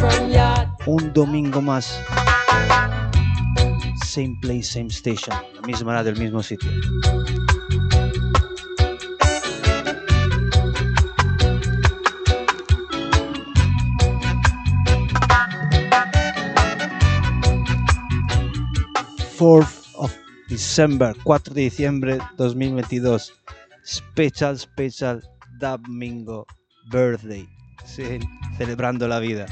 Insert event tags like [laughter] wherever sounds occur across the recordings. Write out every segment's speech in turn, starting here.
from ya. Un domingo más. Same place, same station. La misma hora del mismo sitio. Fourth of December, 4 de diciembre 2022. Special, special Domingo Birthday. Sí, celebrando la vida.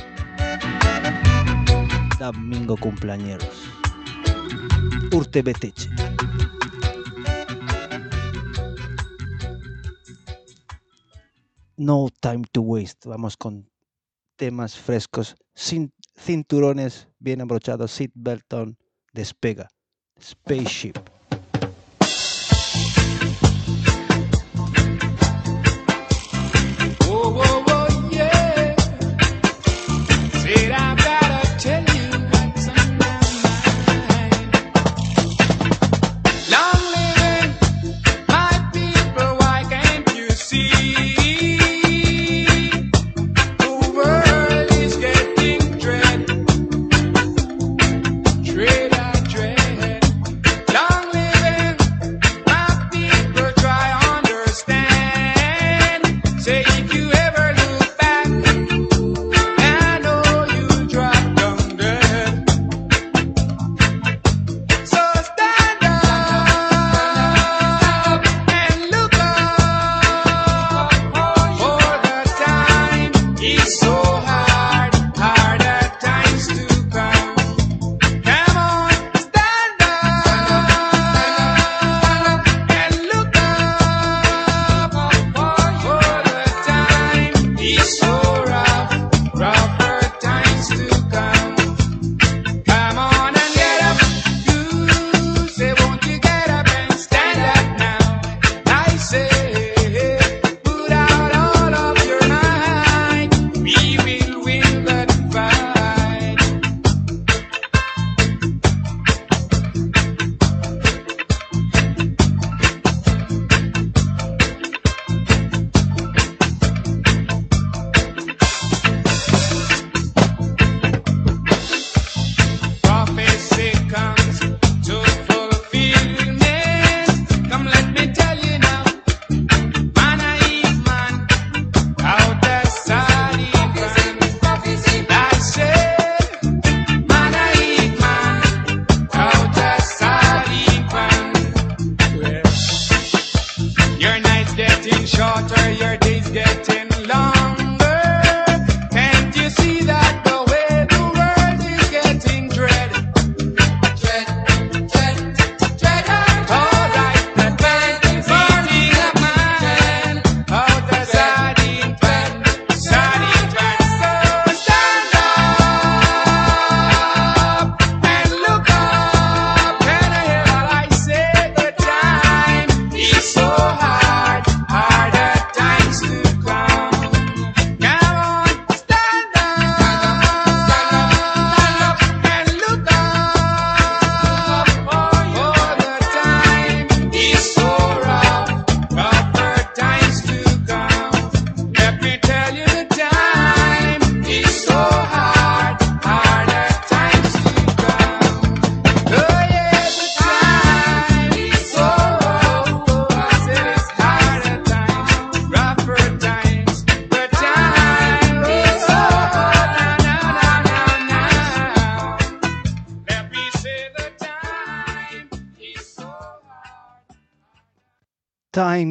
Domingo cumpleañeros. Urte Beteche. No time to waste. Vamos con temas frescos, sin cinturones bien abrochados, seatbelt on, despega. Spaceship.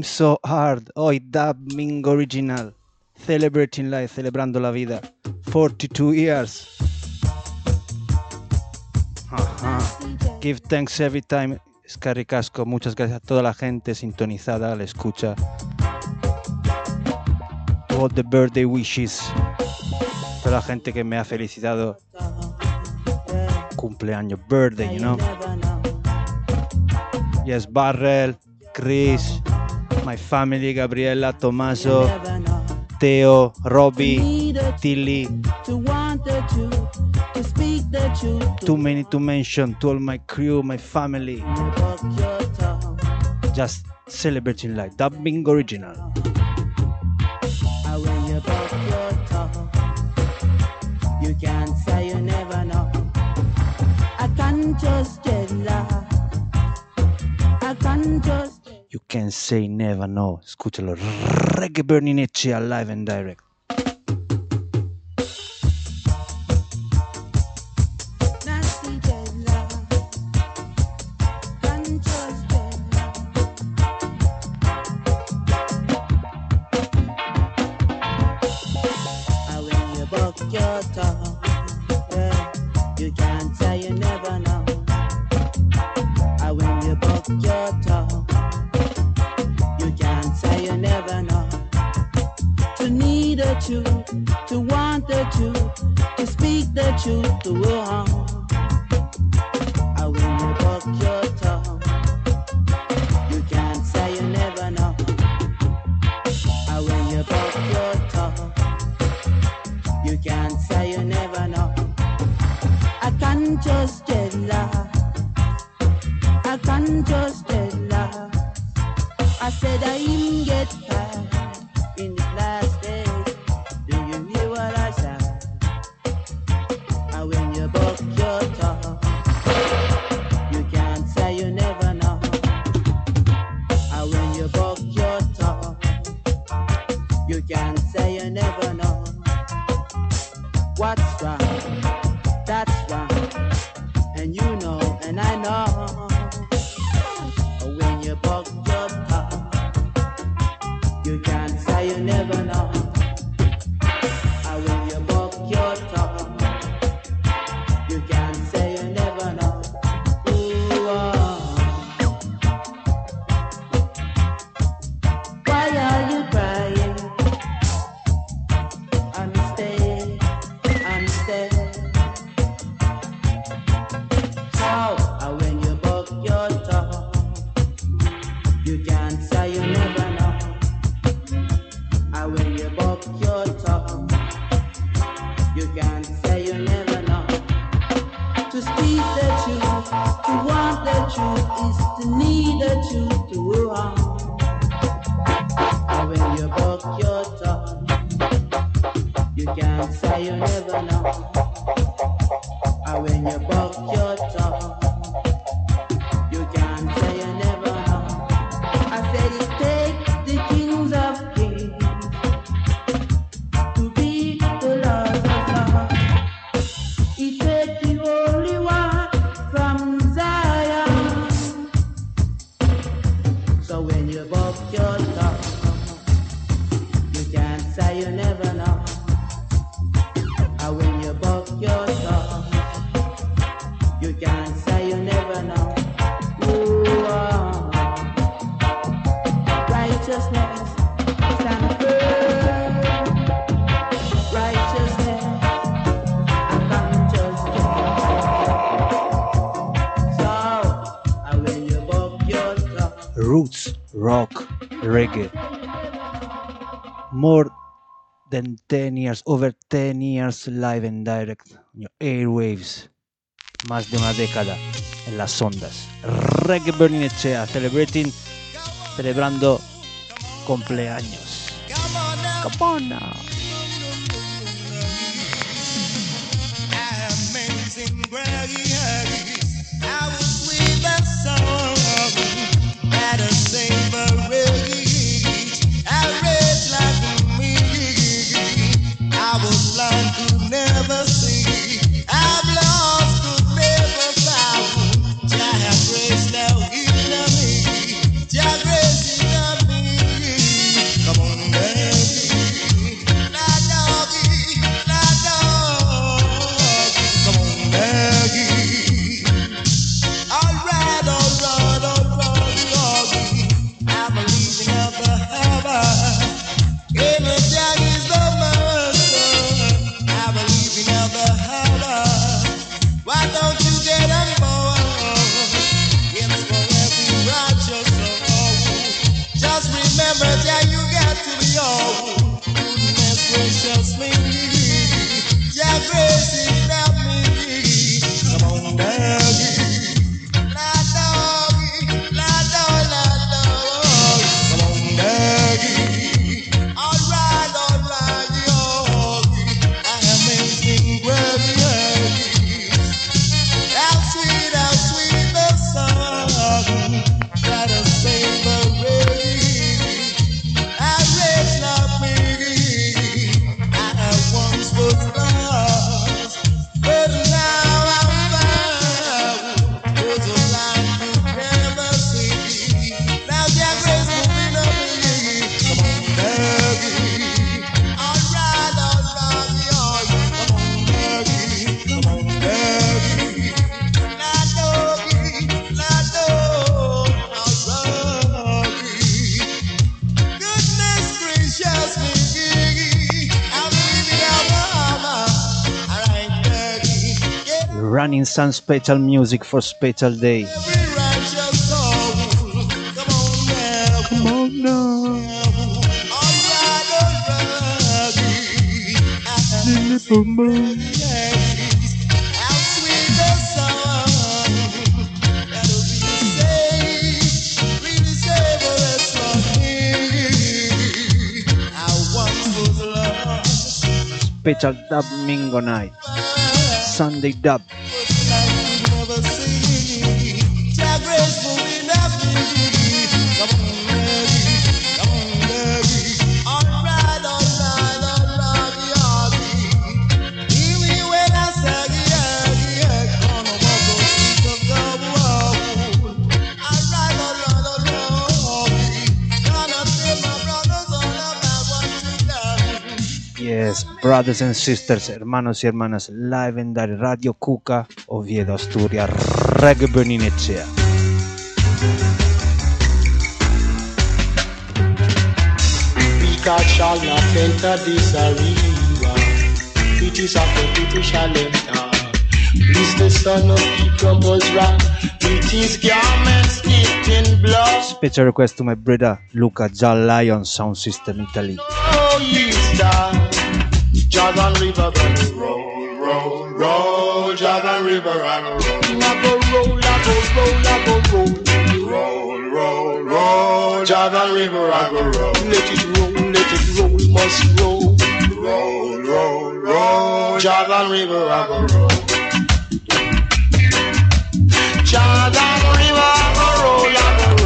So hard. Hoy Domingo Original. Celebrating life, celebrando la vida. 42 years. Give thanks every time. Casco, muchas gracias a toda la gente sintonizada, la escucha. All the birthday wishes. Toda la gente que me ha felicitado. Cumpleaños, birthday, you know. Yes, Barrel, Chris, my family, Gabriela, Tommaso, Teo, Robbie, Tilly. Too many to mention to all my crew, my family. Just celebrating life. dubbing original. Just get love. I can't just. You can say never no. Escúchalo. Reggae Berninetti alive and direct. I said I Enrique. More than 10 years, over 10 years live and direct airwaves. Más de una década en las ondas. Reggae Berlinechea, celebrating, celebrando cumpleaños. Come on now. I was with a song that a savory never seen. Some special music for special day. Special dub mingo night. Sunday dub. Brothers and sisters, hermanos y hermanas, live en Dar Radio Cuca, Oviedo, Asturias, Reggae Berninecea. God shall not enter this arena. It is of the people shall enter. Is the son of people was rock. It is garments dipped in blood. Special request to my brother Luca Jal Lion Sound System Italy. Oh. Jordan River gonna roll, roll, roll. Jordan River roll. I go roll, I go roll, I go roll. Roll, roll, roll. Jordan River I go roll. Let it roll, let it roll, must roll. Roll, roll, roll. Jordan River I go roll. Jordan River I go roll, I go roll.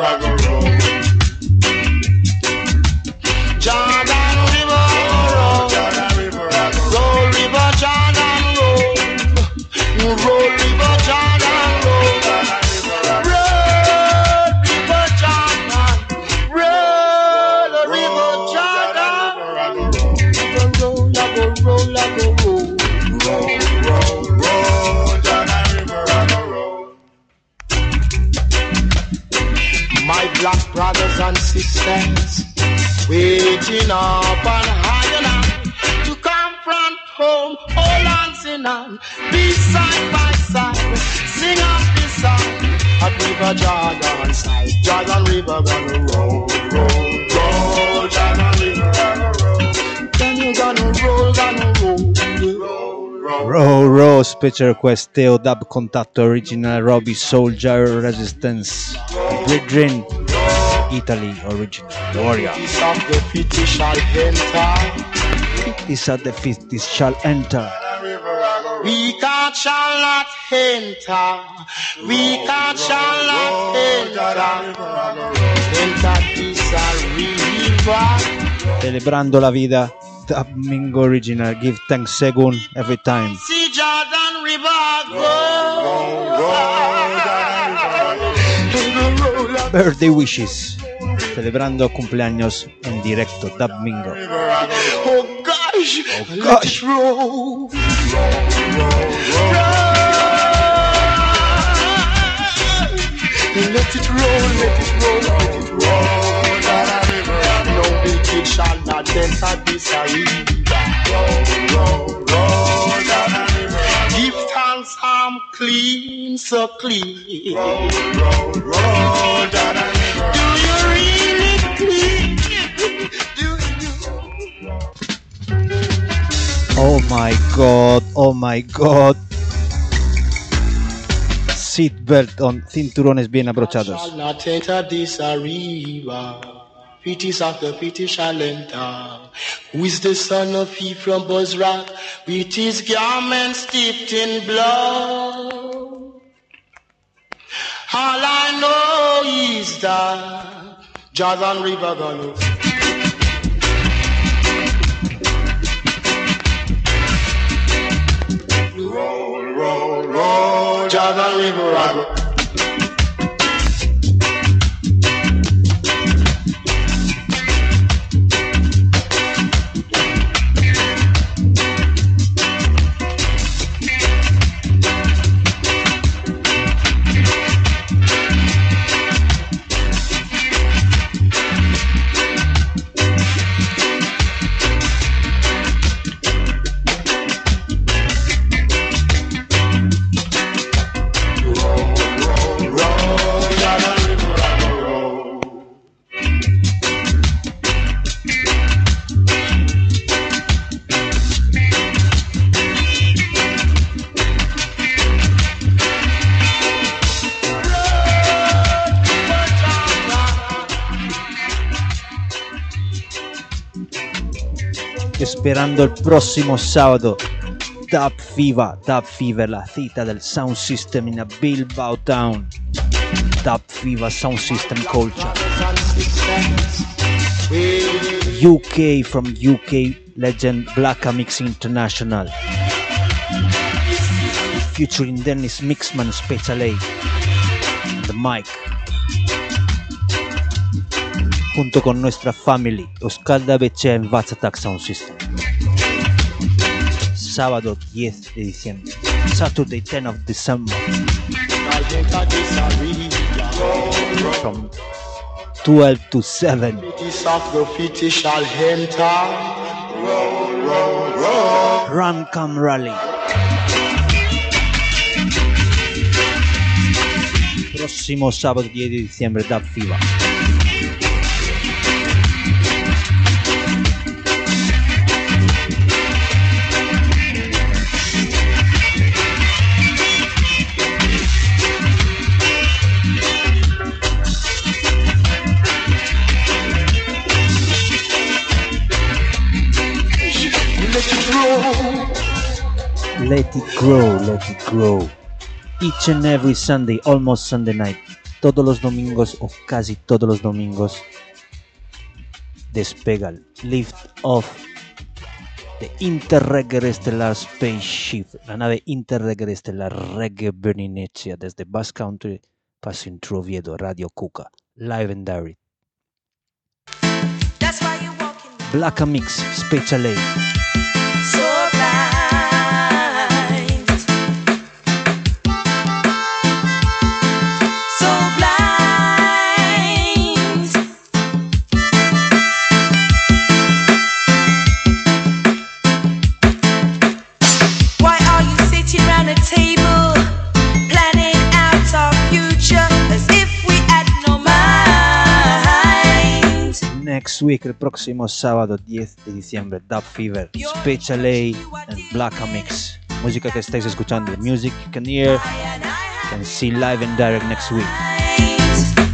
Jordan and waiting up on high enough to confront home, all hands in hand, be side by side, sing up this song at River Jordan side. Jordan River gonna roll, roll, roll, Jordan River gonna roll. Then you gonna roll, gonna roll, roll, roll. Special request Teo Dub Contatto Original Robbie Soldier Resistance Brethren Italy Original Warrior Piece of the pity shall enter. Is at the feast this shall enter We God shall not enter. We God shall not enter. Enter this river. Celebrando la vida Dub Mingo Original Give thanks Segun every time See Jordan River go. Birthday wishes Celebrando cumpleaños en directo Dub Mingo Oh gosh, Oh, gosh. it roll. Roll. Let it roll, let it roll, let it roll. No wicked shall not enter this arena. Give I'm clean, so clean. Do you really clean? Do you? Oh my god, oh my god Seatbelt on, cinturones bien abrochados this of the pity shall enter. Who is the son of he from Bozrah? With his garments dipped in blood. All I know is that Jordan River gonna roll, roll, roll. Jordan River I go. Esperando el próximo sábado. Dub Fever, Dub Fever, la cita del Sound System in a Bilbao Town. Dub Fever Sound System Culture. UK from UK legend Black Mix International. Featuring Dennis Mixman Special A. The mic. Junto con nuestra family, Euskalda Bechea en Vats Attack Sound System. Sábado 10 de diciembre. Saturday 10 of December. From 12 to 7. This of graffiti shall enter. Roll, roll, roll. Run Come Rally. Próximo sábado 10 de diciembre, Dub Fever. Let it grow, let it grow. Each and every Sunday, almost Sunday night. Todos los domingos o casi todos los domingos. Despega Lift Off de Interreggae Estelar Spaceship, la nave Interreggae Estelar Reggae Berninecea desde Bass Country, passing through Oviedo, Radio Cuca, live and direct. Black Mix, Special A. Next week, el próximo sábado 10 de diciembre, Dub Fever, Special A and Black Mix. Música que estáis escuchando, music you can hear and see live and direct next week.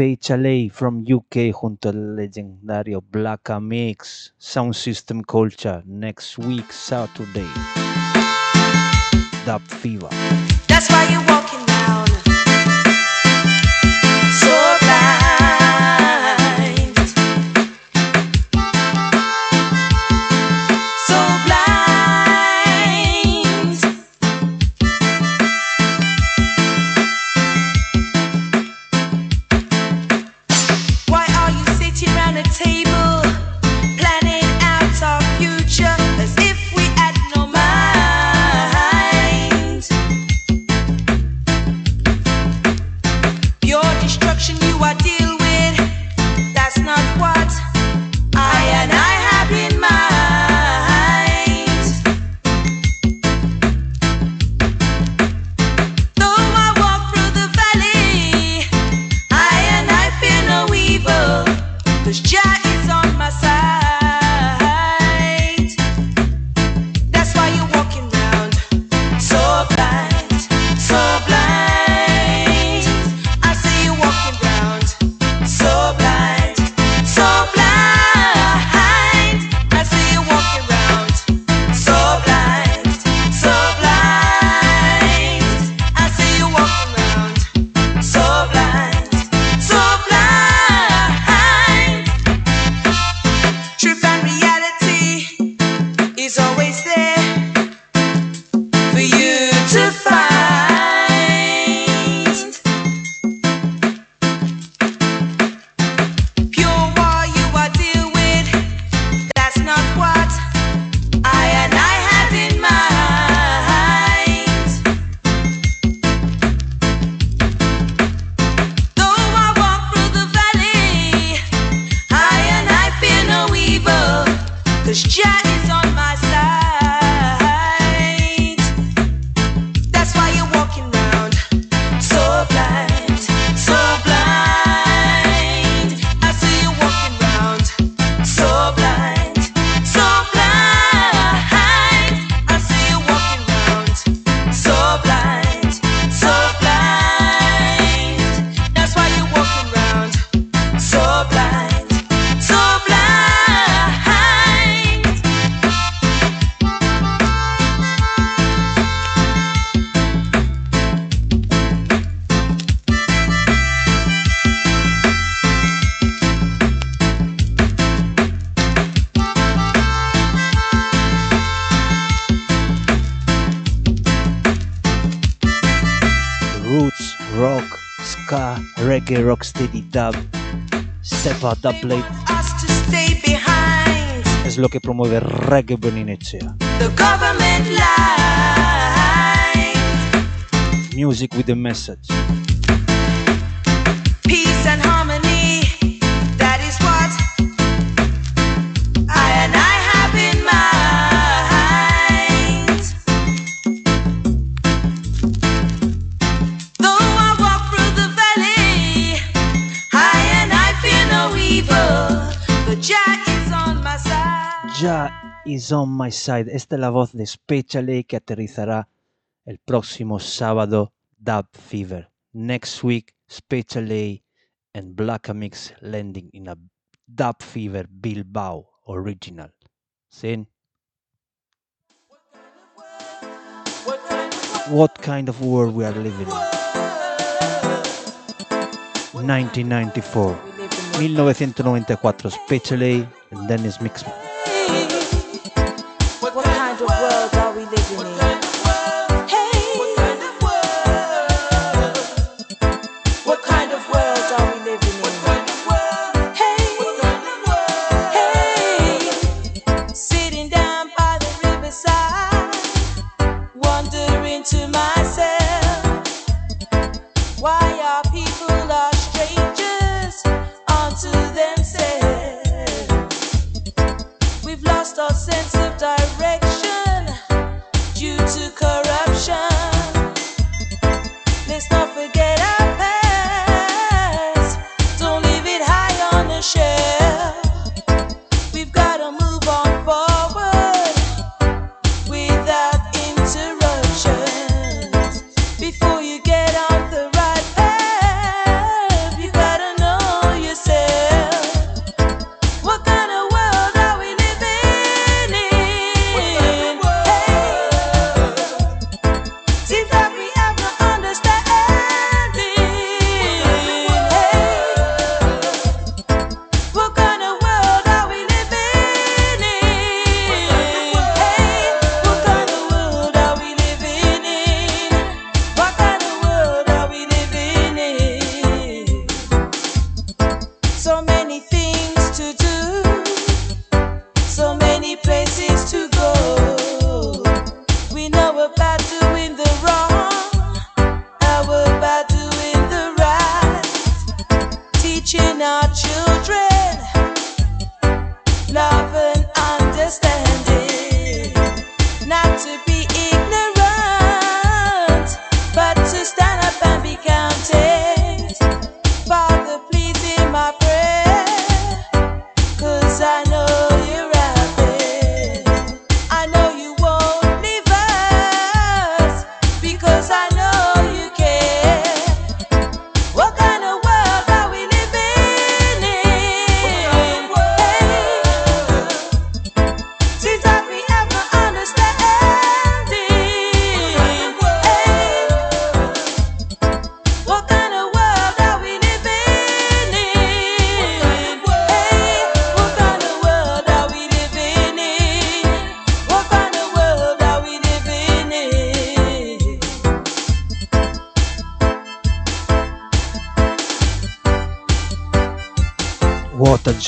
My side. From UK junto al legendario Black Mix, Sound System Culture, next week, Saturday. Dub Fever. That's why you're walking reggae rocksteady dub Cevada Blade es lo que promueve Reggae Beninecia. Music with a message. Peace and harmony. ya is on my side. Esta es la voz de Specialy que aterrizará el próximo sábado. Dub Fever. Next week, Specialy and Blackamix landing in a Dub Fever Bilbao original. Sin. What kind of world we are living in? 1994. 1994, Specialy and Dennis Mixman. our sense of direction.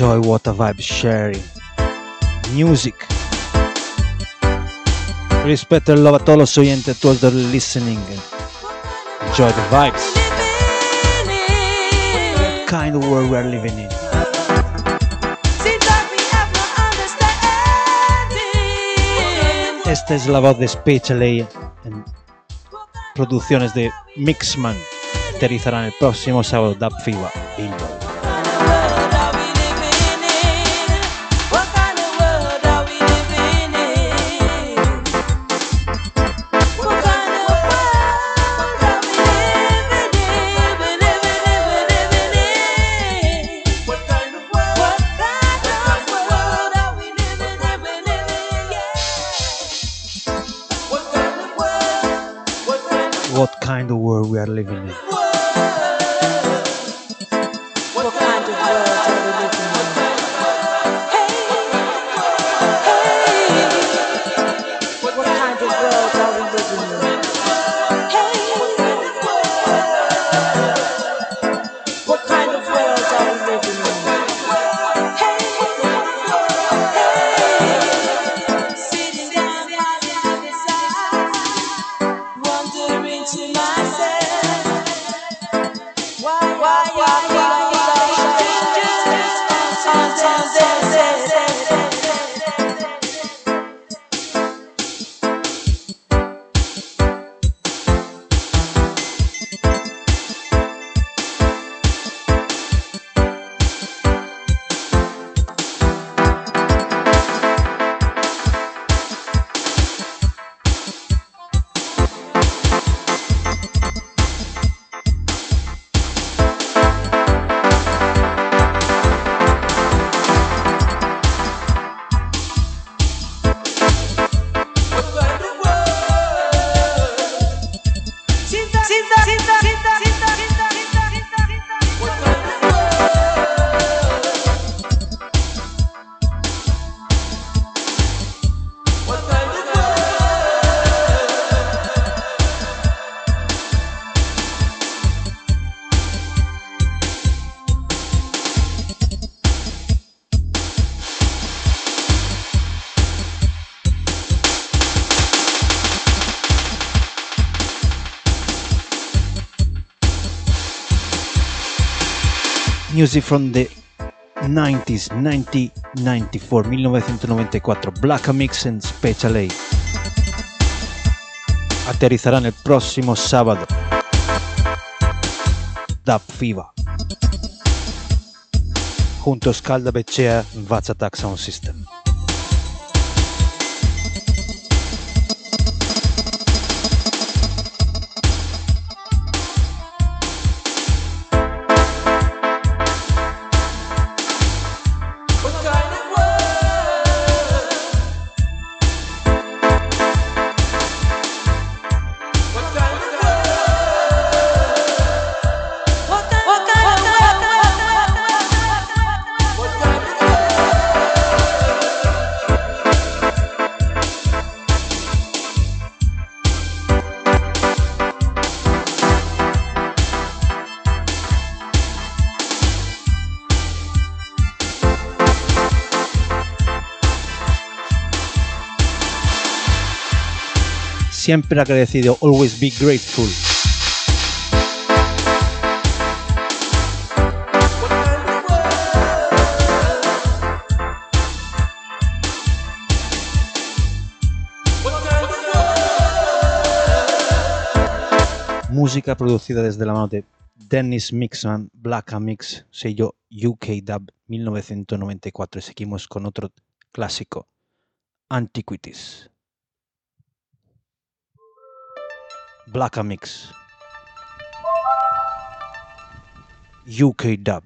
enjoy what a vibe sharing. Music. Respeto y love a todos los oyentes, todos los listening. Enjoy the vibes. That kind of world we're living in. Esta es la voz de Speech LA en producciones de Mixman. Aterrizarán el próximo sábado DAP FIBA. world we are living in. Music from the 90s, 1994, 1994, Black Mix and Special A. Aterrizarán el próximo sábado. Dub Fever. Junto a Scalda Becea, Vaz Attack Sound System. Siempre agradecido, always be grateful. Música producida desde la mano de Dennis Mixman, Black Mix, sello UK Dub 1994. Y seguimos con otro clásico, Antiquities. Blackamix. UK Dub.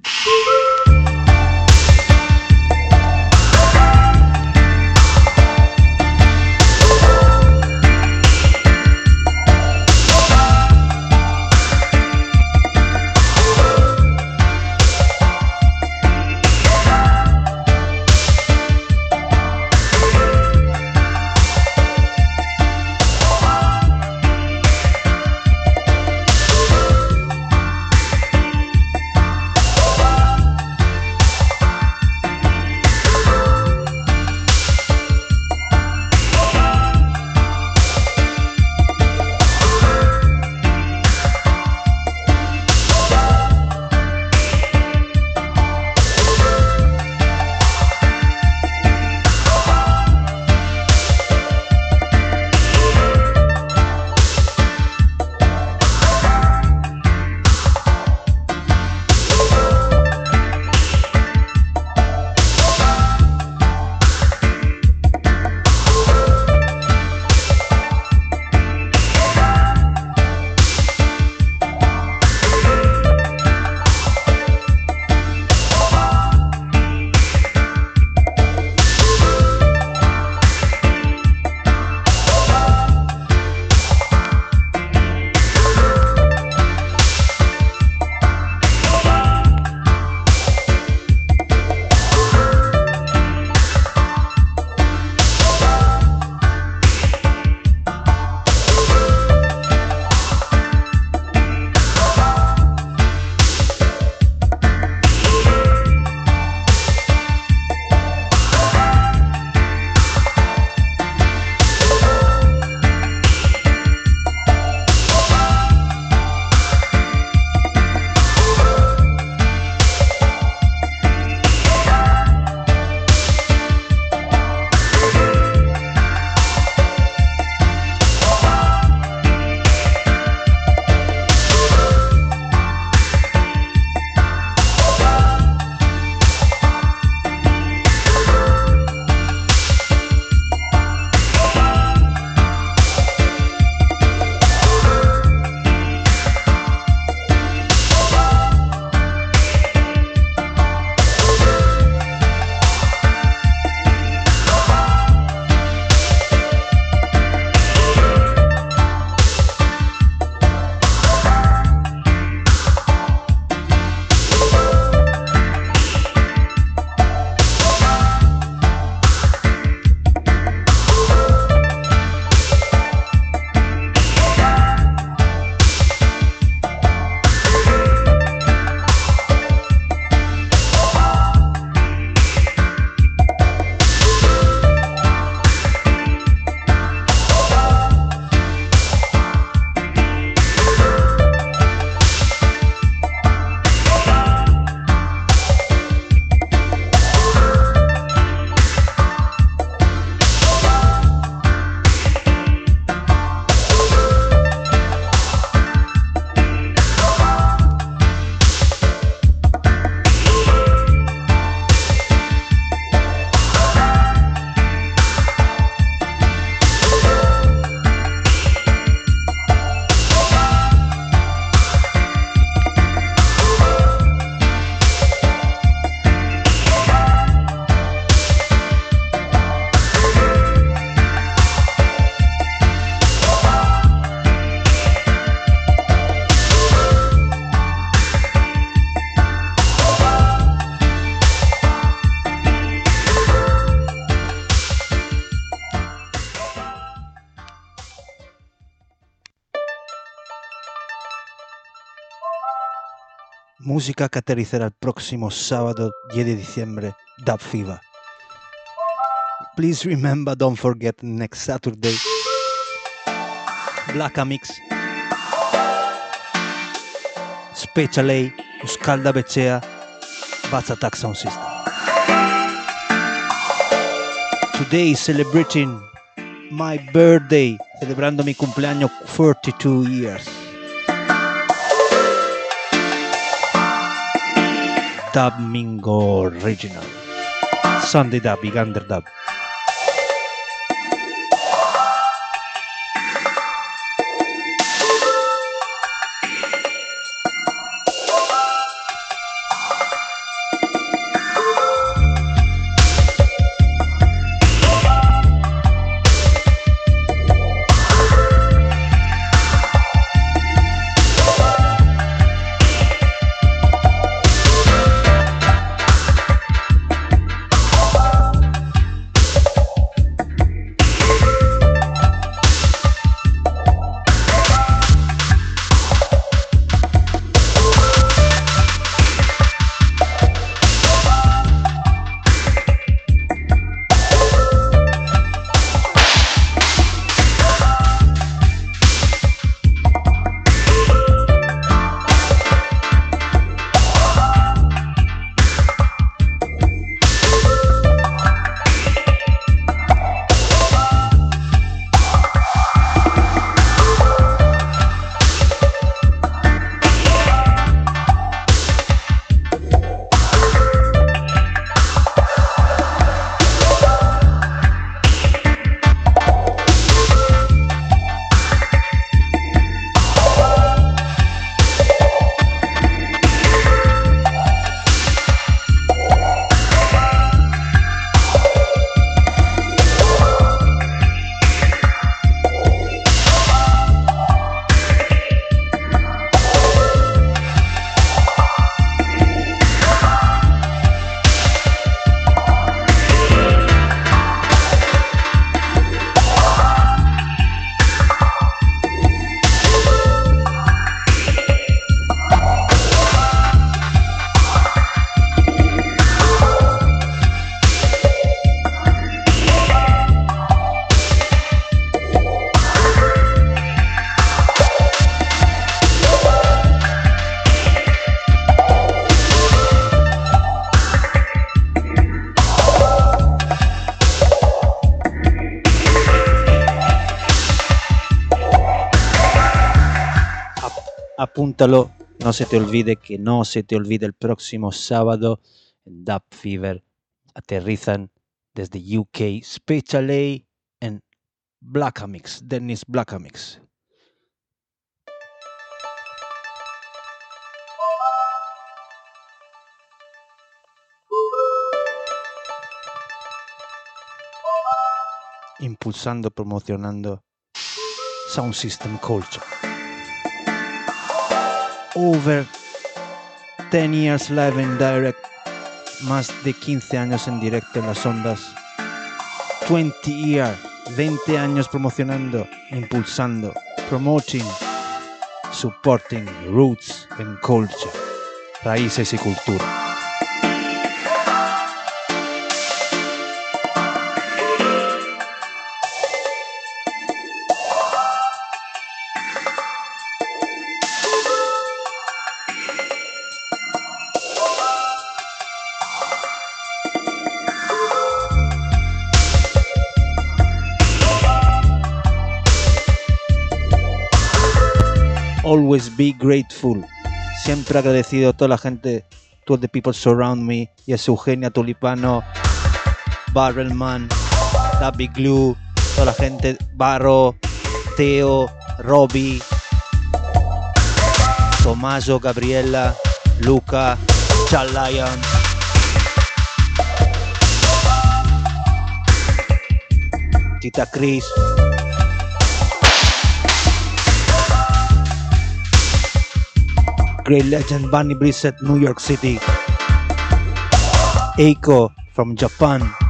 Música que el próximo sábado 10 de diciembre, Dub Fever. Please remember, don't forget, next Saturday, Black Mix, Special A, Euskalda Becea, Bats Attack Sound System. Today celebrating my birthday, celebrando mi cumpleaños 42 years. Dub Mingo Original. Sunday Dub, Igander Dub. No se te olvide que no se te olvide el próximo sábado en Dub Fever aterrizan desde UK Special A en Blackamix, Dennis Blackamix. Impulsando, promocionando Sound System Culture. Over 10 years live and direct, más de 15 años en directo en las ondas, 20 years, 20 años promocionando, impulsando, promoting, supporting roots and culture, raíces y cultura. Always be grateful. Siempre agradecido a toda la gente, to the people surround me, y a Eugenia Tulipano, Barrelman, Dabby Glue, toda la gente, Barro, Teo, Robbie, Tomaso, Gabriela, Luca, Chal Lion. Tita Chris, great legend Bunny Brissett, New York City. Eiko from Japan.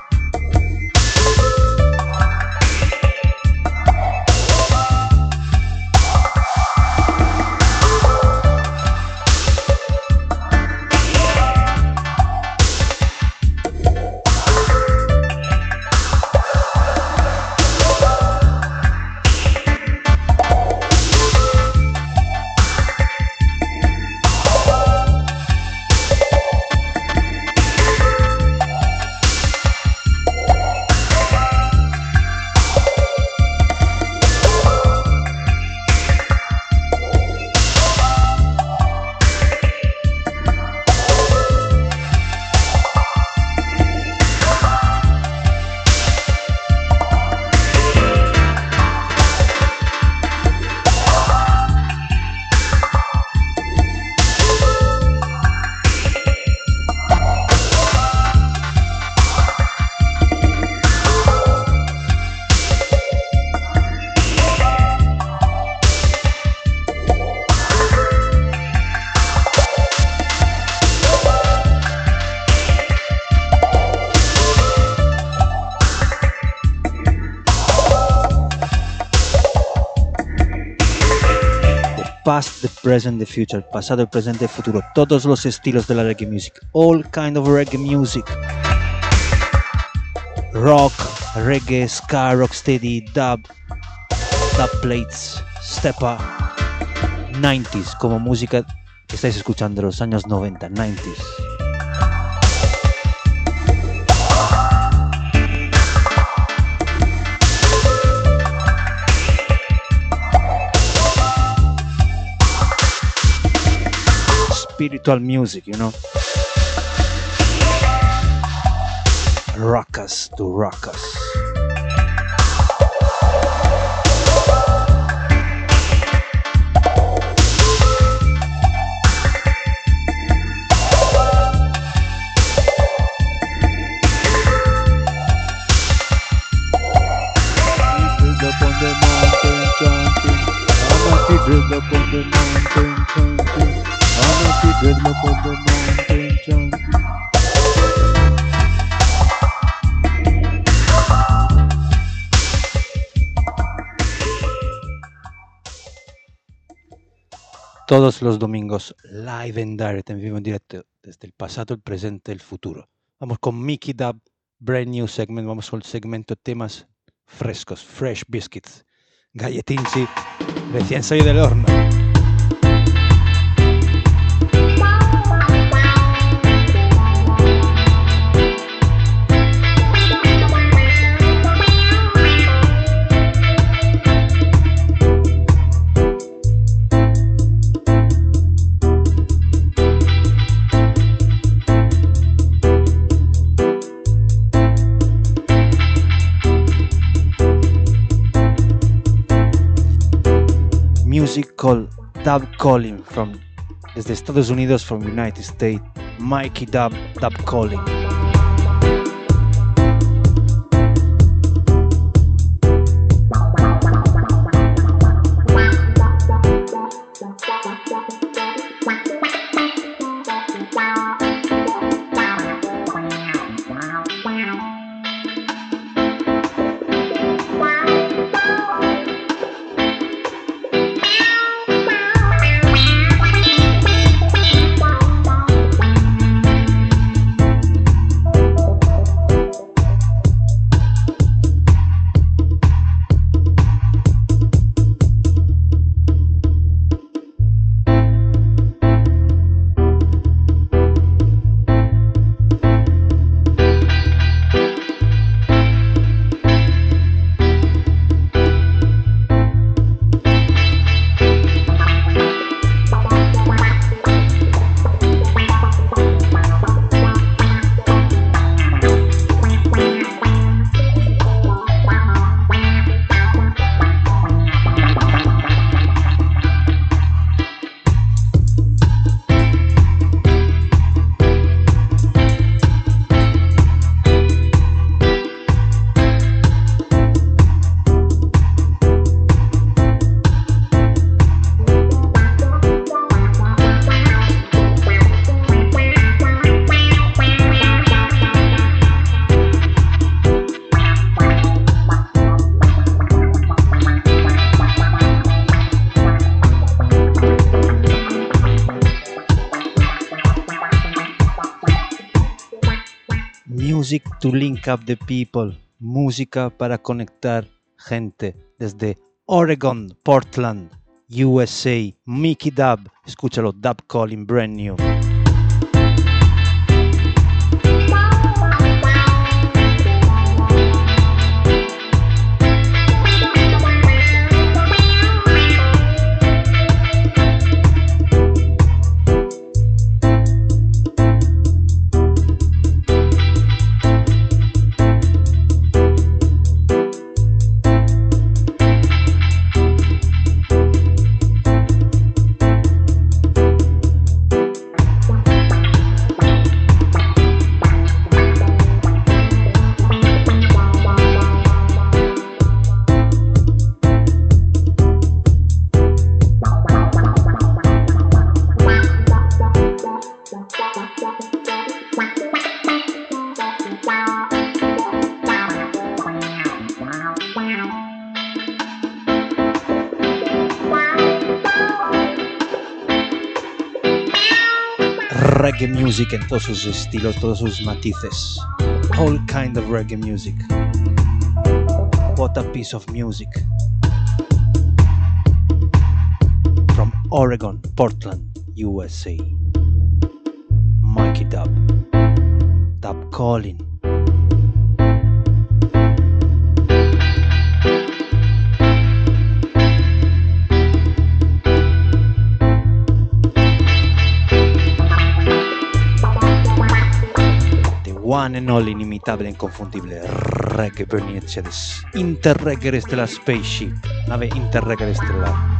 Present, the future, pasado, el presente, el futuro, todos los estilos de la reggae music, all kind of reggae music, rock, reggae, ska, rocksteady, dub, dub plates, stepper, 90s, como música que estáis escuchando los años 90, 90s. Spiritual music, you know. Rock us to rock us. Up on the mountain chanting. Todos los domingos, live and direct, en vivo en directo, desde el pasado, el presente, el futuro. Vamos con Mickey Dub, brand new segment. Vamos con el segmento temas frescos, fresh biscuits, galletinci, recién salido del horno. Music called Dub Calling from desde Estados Unidos from United States. Mikey Dub Dub Calling to link up the people. Música para conectar gente desde Oregon, Portland, USA. Mickey Dub. Escúchalo, Dub Calling, brand new. Music en todos sus estilos, todos sus matices. All kind of reggae music. What a piece of music. From Oregon, Portland, USA. Mikey Dub. Dub Calling. no e inconfondibile Reggae per iniziare Interreggere Stellar Spaceship, nave Interreggere Stellar.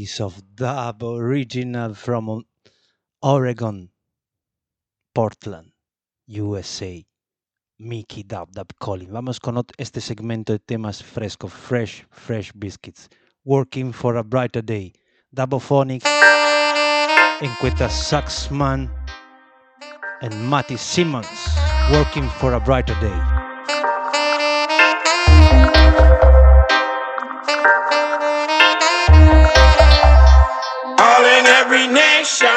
Piece of dub original from Oregon, Portland, USA. Mickey Dub Dub Calling. Vamos con este segmento de temas frescos, fresh, fresh biscuits. Working for a brighter day. Dubophonic, Encueta Saxman, and Matty Simmons. Working for a brighter day. Every nation,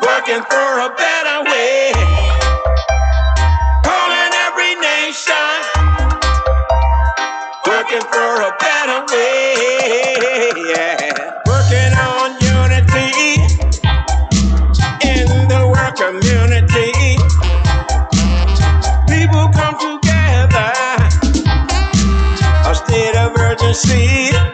working for a better way. All in every nation, working for a better way. Yeah. Working on unity in the work community. People come together, a state of urgency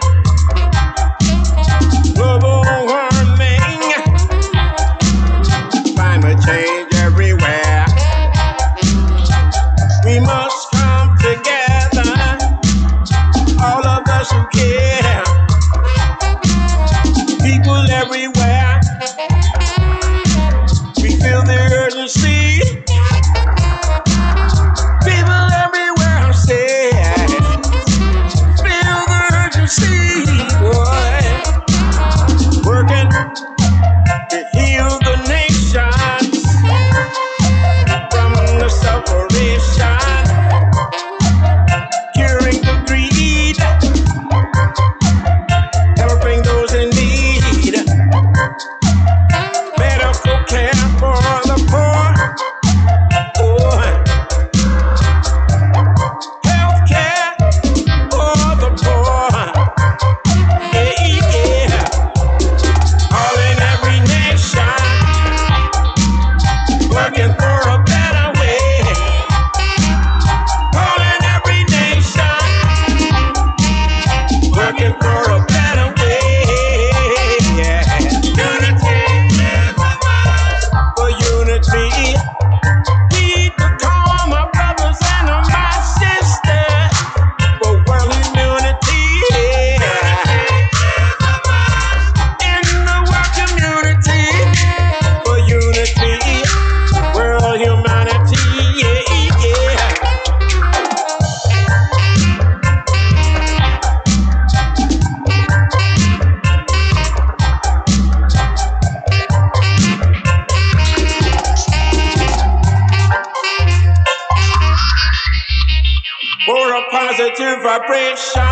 vibration,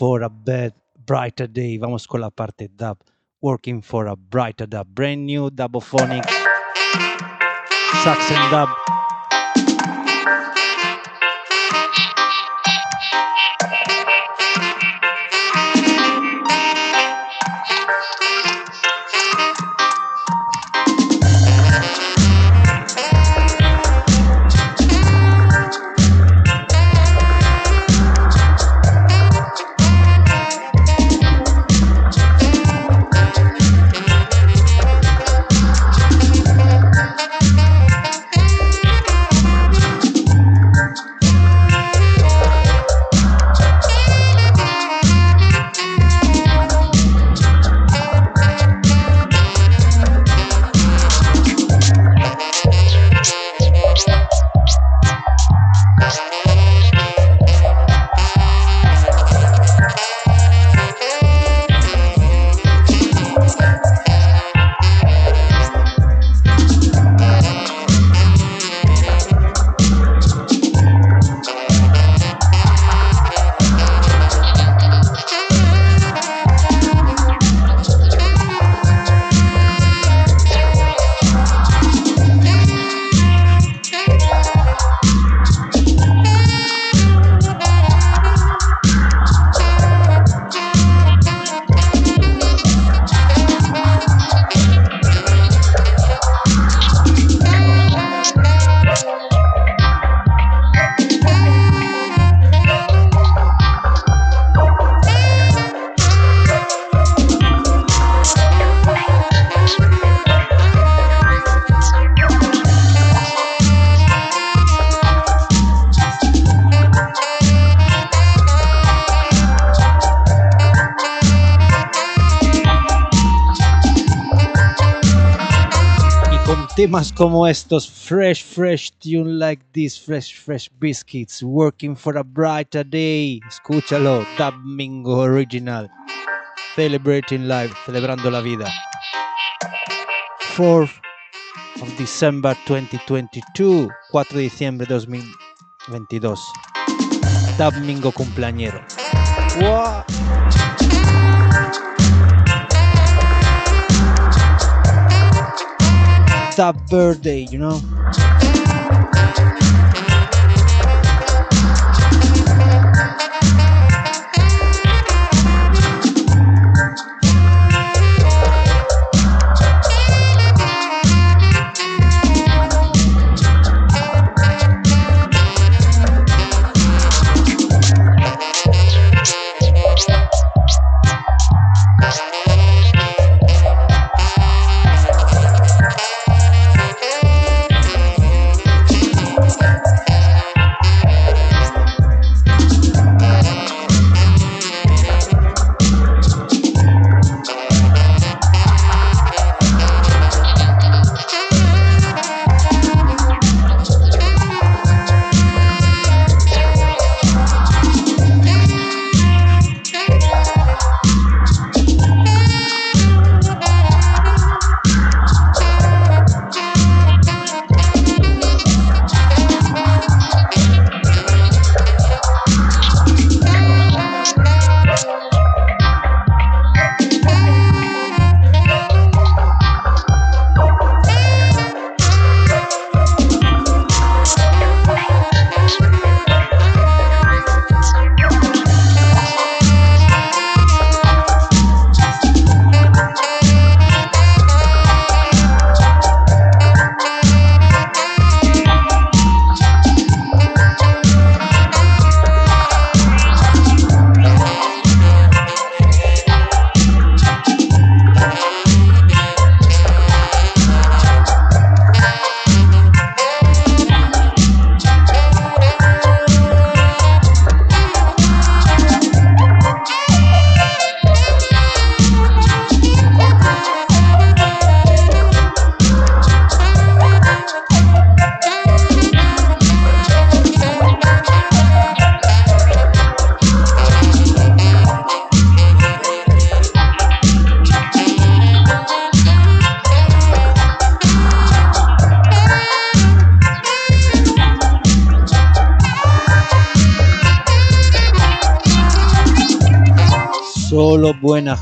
for a bad, brighter day. Vamos con la parte dub. Working for a brighter dub. Brand new dubophonic sax and dub. Como estos, fresh, fresh tune like this, fresh, fresh biscuits, working for a brighter day. Escúchalo, Dub Mingo Original, celebrating life, celebrando la vida. 4th of December 2022, 4 de diciembre 2022. Dub Mingo cumpleañero. Dub birthday, you know?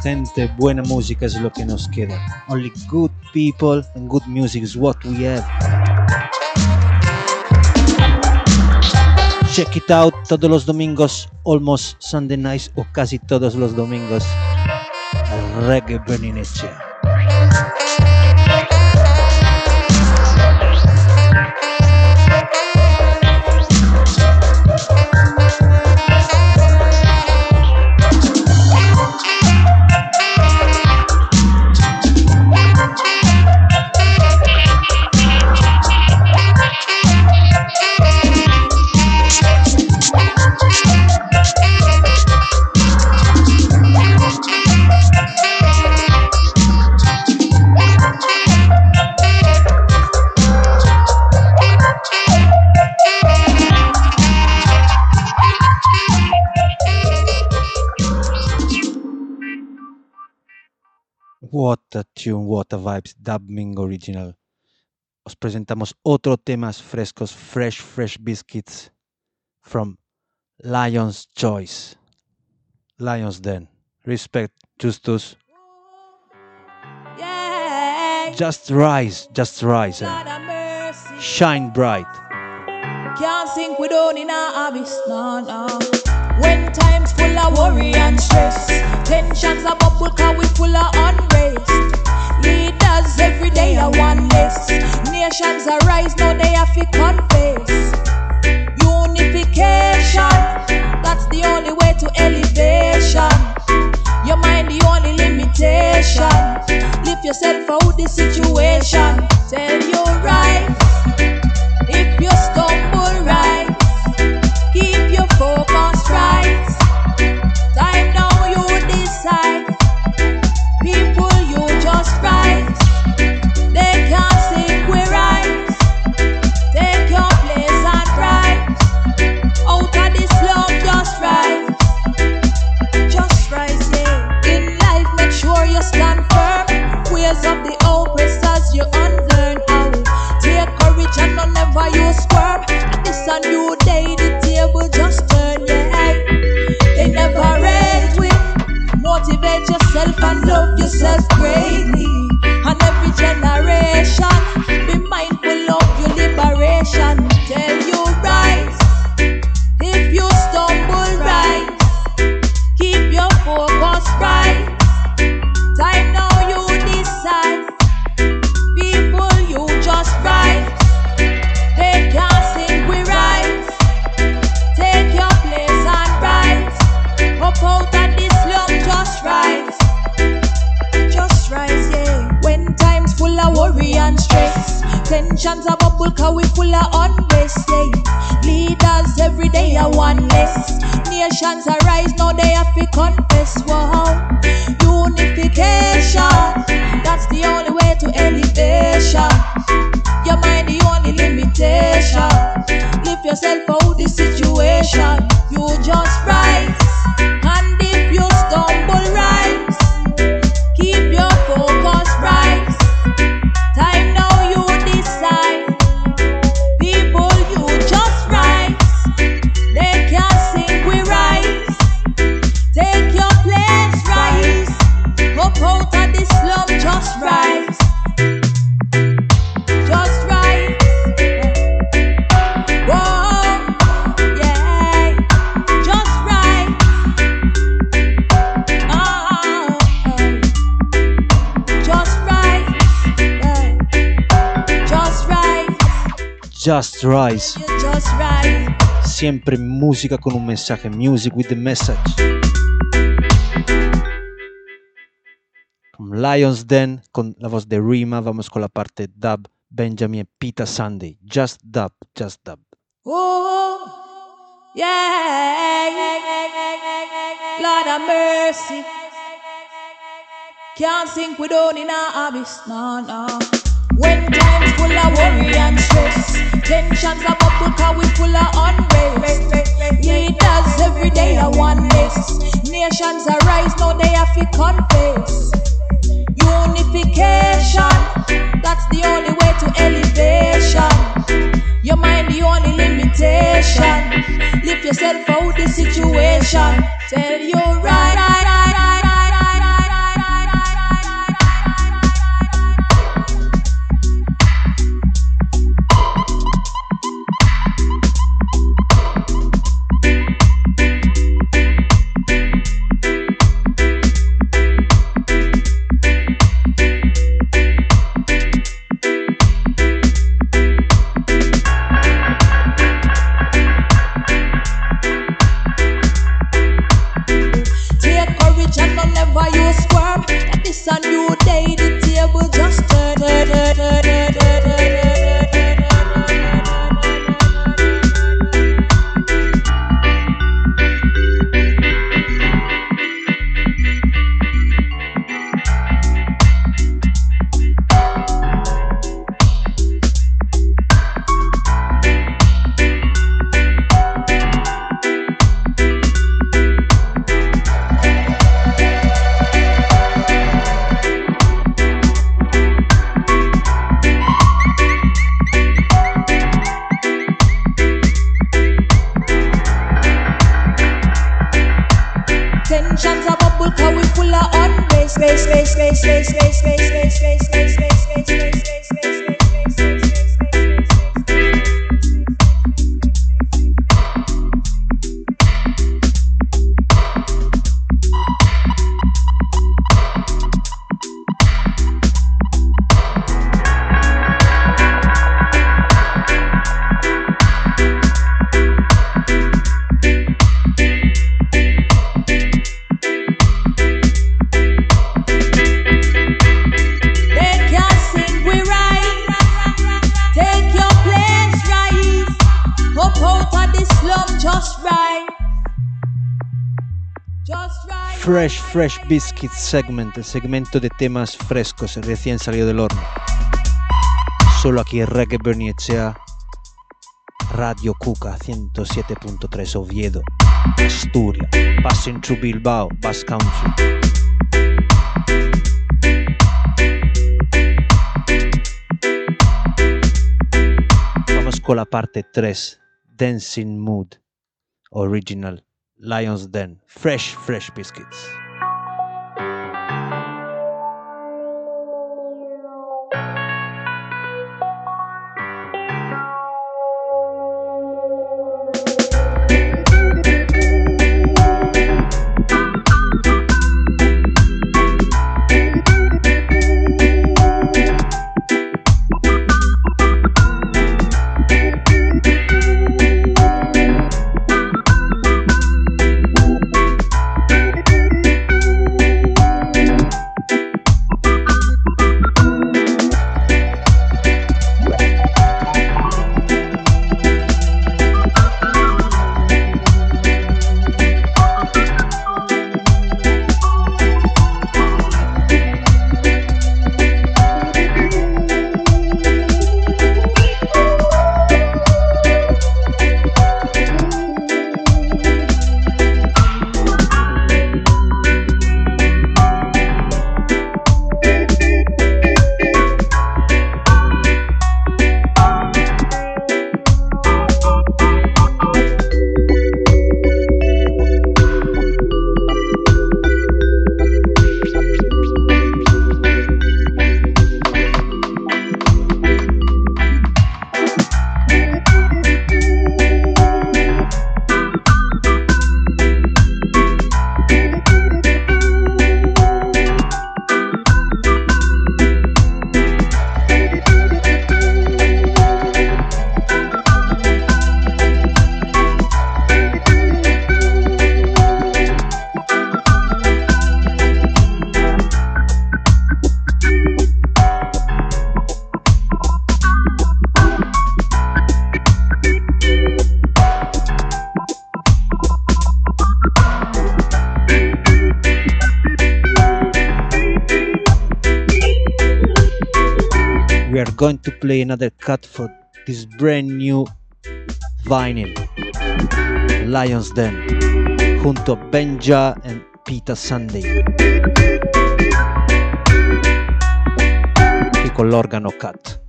Gente, buena música es lo que nos queda. Only good people and good music is what we have. Check it out todos los domingos, almost Sunday nights o casi todos los domingos. Reggae Berninechea. Tune, a vibes, Dub Ming Original. Os presentamos otro temas frescos, fresh, fresh biscuits from Lion's Choice. Lion's Den. Respect, Justus. Yeah. Just rise, just rise. Eh. And shine bright. Can't sink we down in a abyss, no, no. When times full of worry and stress, tensions a bubble cause we full of unrest. Leaders every day are one less. Nations arise now they have to confess. Unification, that's the only way to elevation. Your mind the only limitation. Lift yourself out the situation. Tell you right. And love yourself greatly. Every day are one less. Nations arise now they have to confess, wow. Unification, that's the only way to elevation. Your mind the only limitation. Lift yourself out the situation. Just rise. You just rise. Siempre música con un mensaje. Music with the message. From Lions Den con la voz de Rima. Vamos con la parte dub. Benjamin e Pita Sunday. Just dub, just dub. Oh, yeah. Lord have mercy. Can't sink we down in abyss, no, no. When times full of worry and stress, tensions are bubble cause we full of unrest. Leaders every day are one less. Nations arise now they have to confess. Unification, that's the only way to elevation. Your mind the only limitation. Lift yourself out the situation. Tell you right, right, right, right, General never use that That is a new Biscuit Segment, el segmento de temas frescos recién salido del horno. Solo aquí Reggae Bernie Echea, Radio Cuca 107.3 Oviedo, Asturias, Passing through Bilbao, Basque Country. Vamos con la parte 3, Dancing Mood, Original, Lions Den, Fresh Fresh Biscuits. Going to play another cut for this brand new vinyl. Lions Den junto a Benja and Peter Sunday. Y con l'órgano cut.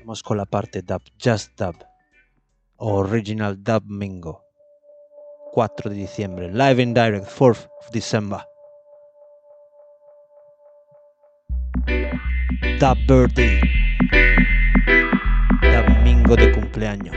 Vamos con la parte dub Just Dub Original Dub Mingo. 4 de diciembre live and direct 4th of December Dub Birthday. Domingo de cumpleaños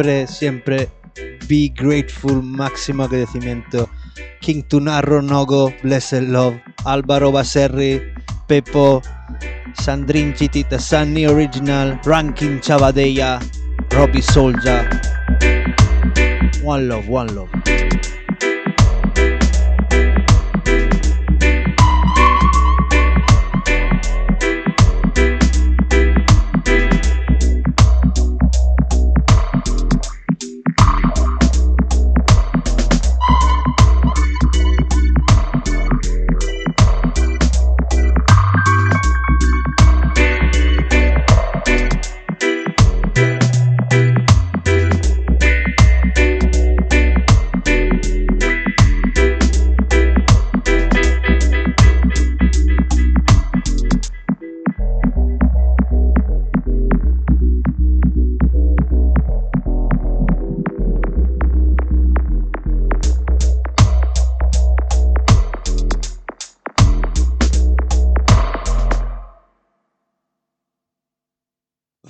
Siempre, siempre be grateful, máximo agradecimiento. King Tunarro, Nogo, Blessed Love, Álvaro Baserri, Pepo, Sandrin Chitita, Sunny Original, Ranking Chavadella, Robbie Soldier. One love, one love.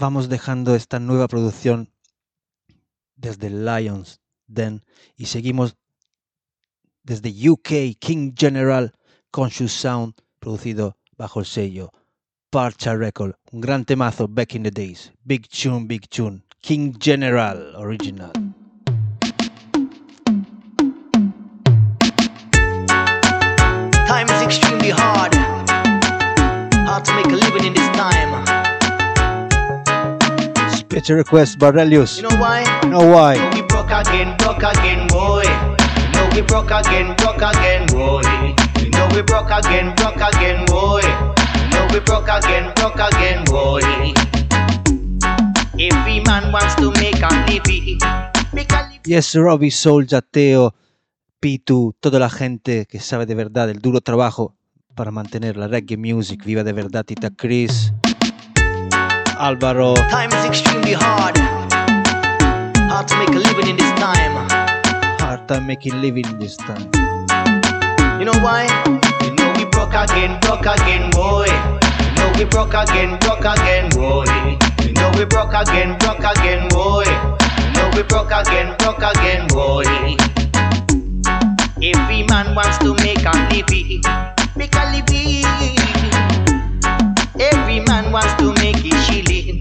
Vamos dejando esta nueva producción desde Lions Den y seguimos desde UK King General Conscious Sound producido bajo el sello Parcha Record, un gran temazo back in the days, big tune, big tune, King General original. Time is extremely hard. Hard to make a living in this time. Special request Barelius. You know why? You know why? We broke again, broke again, boy. You know we broke again, broke again, boy. You know we broke again, broke again, boy. You know we broke again, broke again, boy. Every man wants to make a living. Make a living. Yes, Robbie Soldier, Teo, Pitu, toda la gente que sabe de verdad el duro trabajo para mantener la reggae music viva de verdad, Tita Chris, Álvaro, Time is extremely hard. Hard to make a living in this time. hard time making living in this time. You know why? You know we broke again, broke again, boy. You know we broke again, broke again, boy. You know we broke again, broke again, boy. You know we broke again, broke again, boy. Every man wants to make a living, make a living. Every man wants to make his shilling.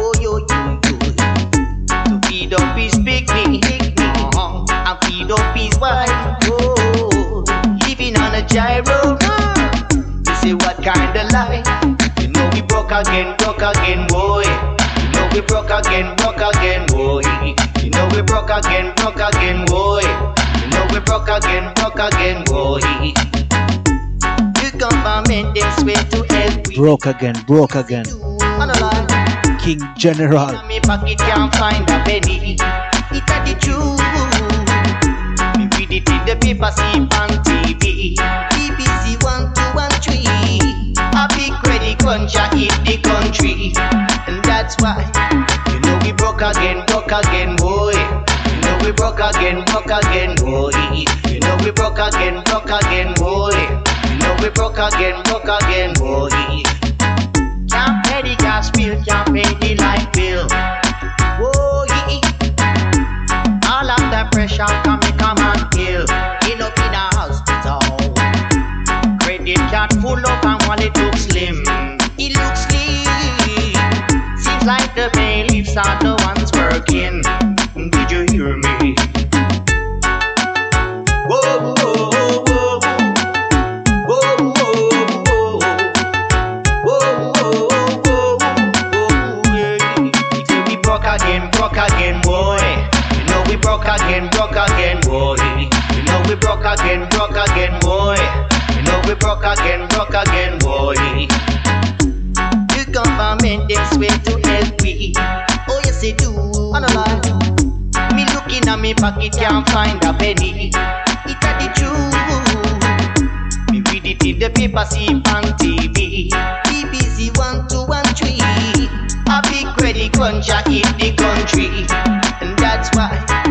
Oh yo yo yo. To feed up his picnic, uh-huh, and feed up his wife. Oh, living on a gyro. You say what kind of life? You know we broke again, broke again, boy. You know we broke again, broke again, boy. You know we broke again, broke again, boy. You know we broke again, broke again, boy. Government they swear to help we. Broke again, broke again. On a lie. King General. Me pocket can't find a penny. It's a the truth. Me read it in the paper, see on TV. BBC one two one three. A big credit cruncher hit the country, and that's why you know we broke again, broke again, boy. You know we broke again, broke again, boy. You know we broke again, broke again, boy. We broke again, broke again, boy. Can't pay the gas bill, can't pay the light bill. Whoa, yeah. All of the pressure come and come and kill. In up in a hospital. Credit card full up and wallet look slim. It looks slim. Seems like the bailiffs are the ones working. Did you hear me? Again, broke again, boy. You know we broke again, broke again, boy. You know we broke again, broke again, boy. The government they swear to help we. Oh yes they do. On a lie. Me looking at me pocket can't find a penny. It's a the truth. Me read it in the paper, see on TV. BBC one two one three. A big credit cruncher hit the country, and that's why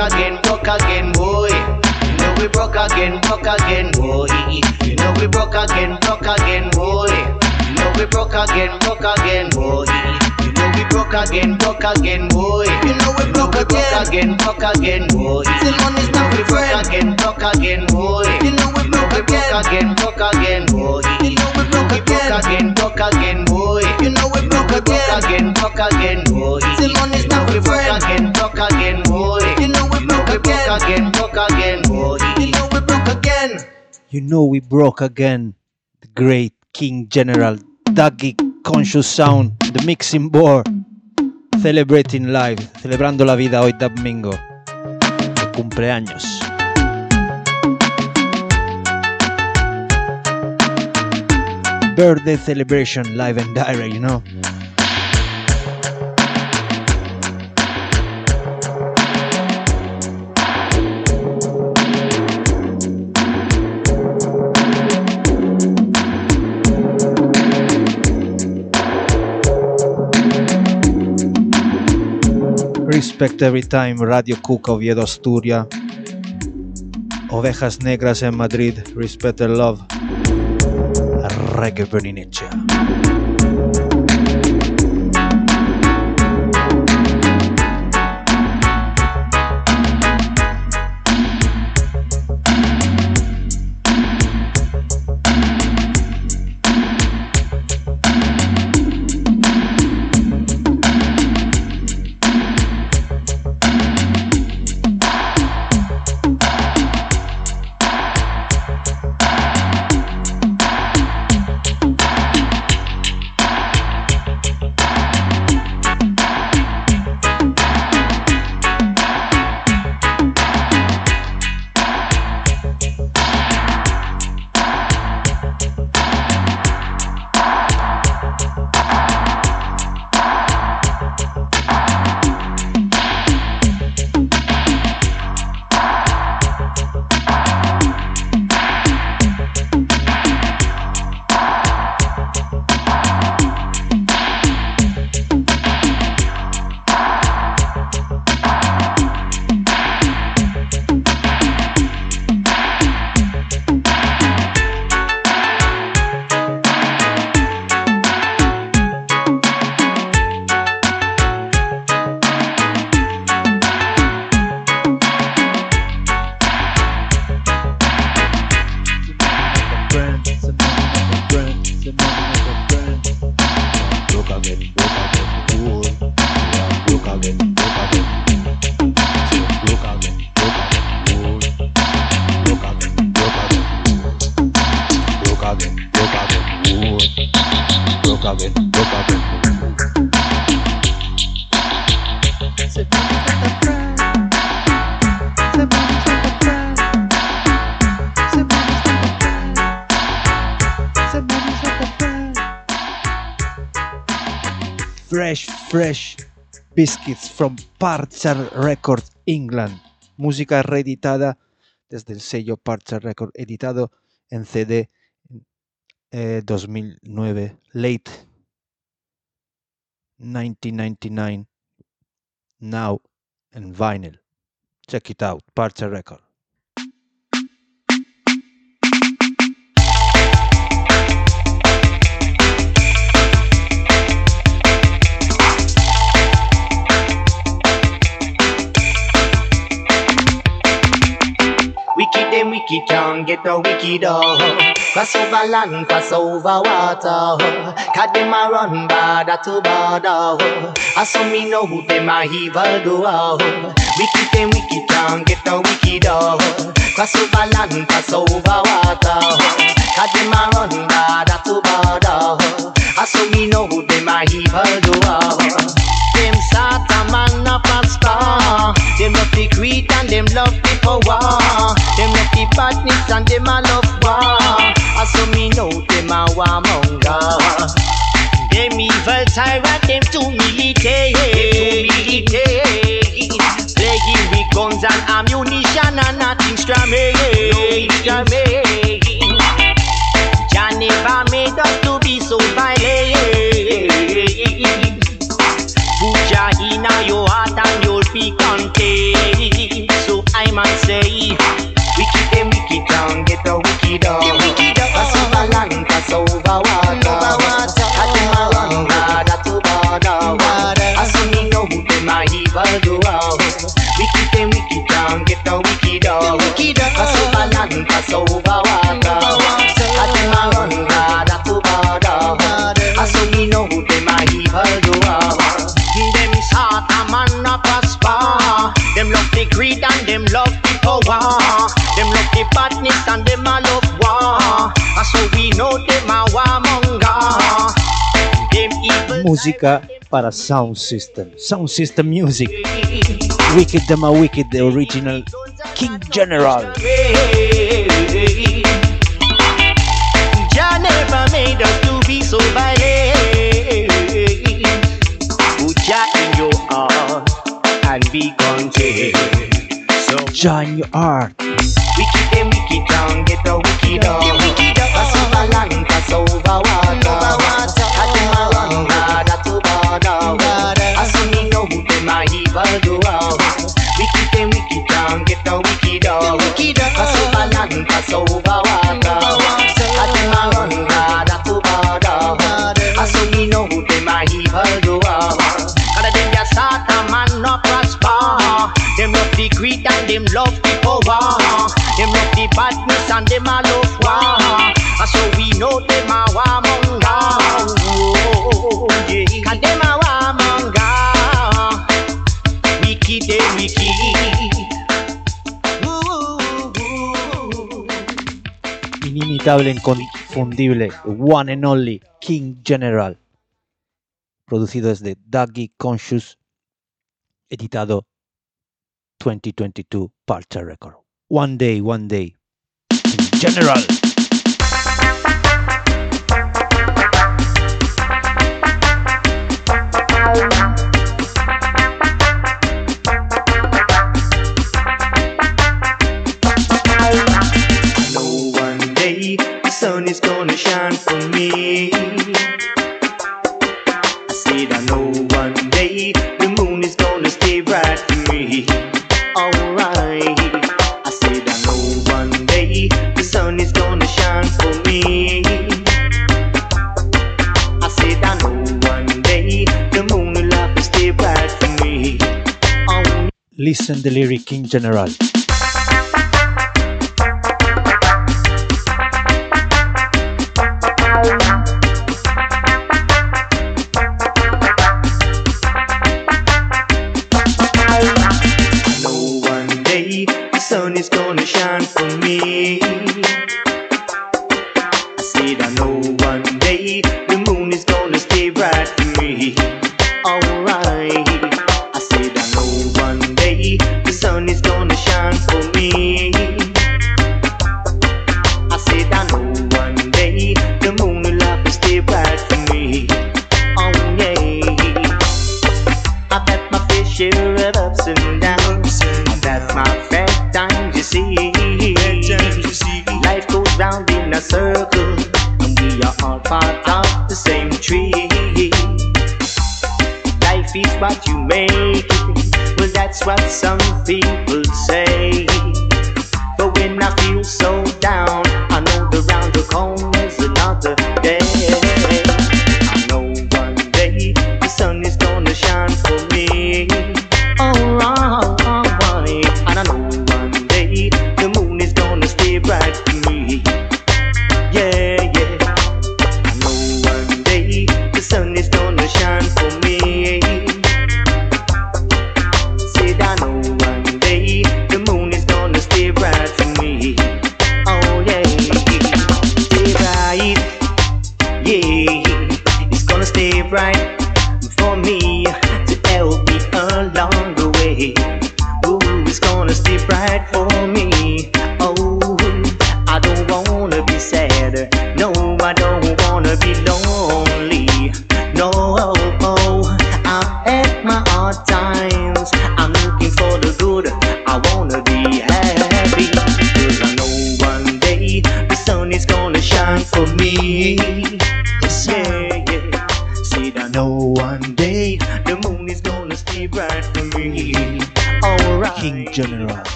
again, broke again, boy. You know we broke again, broke again, boy. You know we broke again, broke again, boy. You know we broke again, broke again, boy. You know we broke again, broke again, boy. You know we broke again. broke again, boy. Still money's not We broke again, broke again, boy. You know we broke again. broke again, boy. You know we broke again. broke again, boy. You know we broke again. broke again, boy. Still money's not We broke again, broke again, boy. You know broke broke again. again, broke again, boy. You know we broke again. You know we broke again. The great King General Dougie Conscious Sound, the mixing board. Celebrating live, celebrando la vida hoy domingo. De cumpleaños. Birthday celebration live and direct, you know. Respect every time Radio Cuca Oviedo Asturia. Ovejas Negras en Madrid. Respect and love. Reggae. Biscuits from Parcher Records, England. Música reeditada desde el sello Parcher Records, editado en CD eh, 2009, late 1999, now en vinyl. Check it out, Parcher Record. Wicked them wicked can't get no wicked oh. Cross over land, cross over water. Cause them a run border to border. I saw me know who them a evil do. oh. Wicked them wicked can't get no wicked oh. Cross over land, cross over water. Cause them a run border to border. I saw me know who them a evil do. oh. Them of man a tyrant, them too militate. Playing with guns and ammunition and nothing strumming. Jah never made us to be so violent. Put Jah inna your heart and you'll be content. So I must say, wicked them wicked down, get the wicked out. Greed and them love the power. Them love the badness and them a love war. And so we know them a warmonger. Them evil Música para Sound System. Sound System Music. Wicked Dama Wicked, the original King General. Jah never made us to be so violent. Put Jah in your heart and be content. So Jah in your heart. wicked them wicked down, get the wicked on. Pass over land, pass over water. And them a run harder to border. As we know them a evil doer. Wicked them wicked down, get the wicked on. Pass over land, pass over water. And them a run harder to border. As we know them a evil doer. Greed and them love the power. Them love the badness and them a love war. And so we know them a ooh, ooh. Inimitable, inconfundible, one and only King General. Producido desde Dougie Conscious, editado 2022 Partial Record. One day, one day. King General. know one day the sun is gonna shine for me. I said I know one day the moon is gonna stay bright for me. Alright. I said I know one day the sun is gonna shine for me. I said I know one day the moon will to stay bright for me. Listen the lyric King General.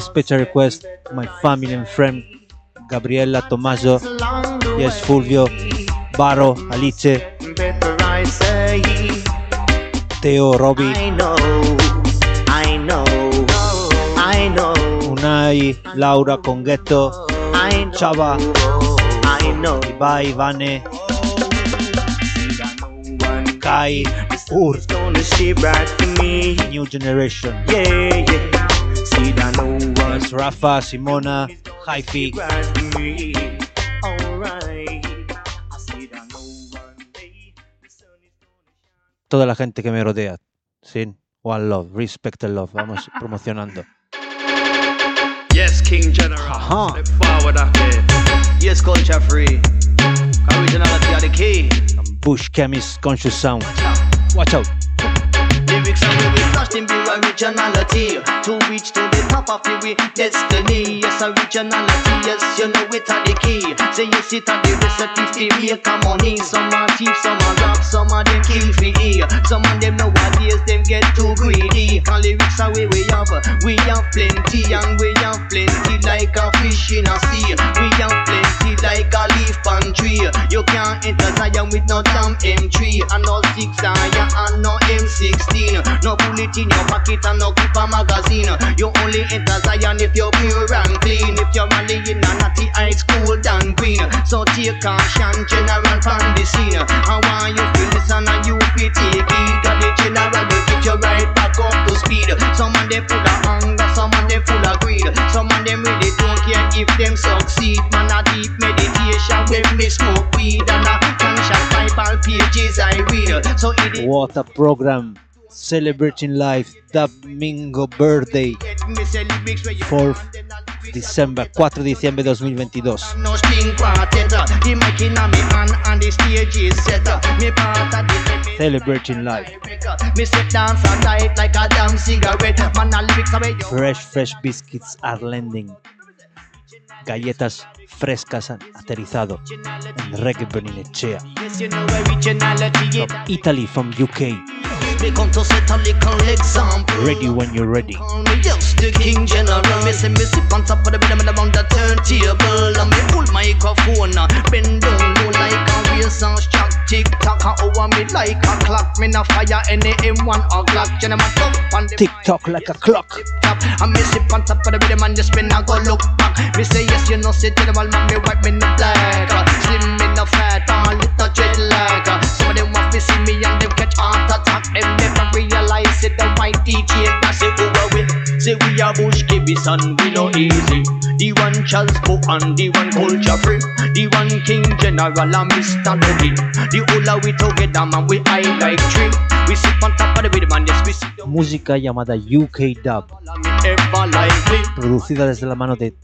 special, special request to my family and friend Gabriella, Tommaso, yes, Fulvio, Baro, Alice, Teo, Roby, Unai, Laura, Conghetto, Chava, Ibai, Vane, Kai, Ur, New Generation. Yeah, yeah. Es pues Rafa, Simona, Hyphy. Toda la gente que me rodea. Sin One Love, Respect and Love. Vamos [laughs] promocionando. Yes, King General. Ajá. Step forward Yes, culture free. Originality are the key. Bush Chemist Conscious Sound. Watch out. Watch out. Lyrics are where we flash them be originality. To reach to the top of the destiny. Yes, originality, yes, you know it are the key. Say yes, it are the recipe to make a money Some are thief, some are rob, some of them kill for ear Some of them nowadays, them get too greedy. And lyrics are where we have, we have plenty And we have plenty like a fish in a sea. We have plenty like a leaf on tree. You can't enter Zion with no damn M3 And no six iron and no M16 No bullet in your pocket and no keep a magazine. You only enter Zion if you're pure and clean. If you're only in a natty high school dan queen So take caution general from the scene. I want you to listen and you be take heed Cause the general. Will get you right back up to speed. Some of them full of anger, some of them full of greed. Some of them really don't care if them succeed. Man a deep meditation when me smoke weed And a conscious Bible pages I read. So it is What a program. celebrating life Domingo Birthday for December 4 de diciembre 2022 Celebrating life. Fresh fresh biscuits are landing. Galletas frescas han aterrizado en Reggae Benilechea Italy from UK Me come to set a little example. Ready when you're ready. Me just the king general. Me say me sit on top of the rhythm and around the turntable. And me hold microphone Bend down low like a race and shock Tick tock over me like a clock. Me no fire any M1 or Glock Gentleman up on the Tick tock like a clock. top And me sit on top of the rhythm and just spin and go look back. Me say yes you know say general man me white me no black Slim me no fat and little dreadlock uh, Some of them to see me and them catch heart attack. Them never realize it the white DJ that say over with Say we are Bush Chemist and we no easy. The one Charles Bo and the one culture free The one King General and Mr. Nugget The whole of we together man we high like tree. We sit on top of the rhythm and yes we sit down. Música llamada UK Dub, and me ever lively producida desde la mano de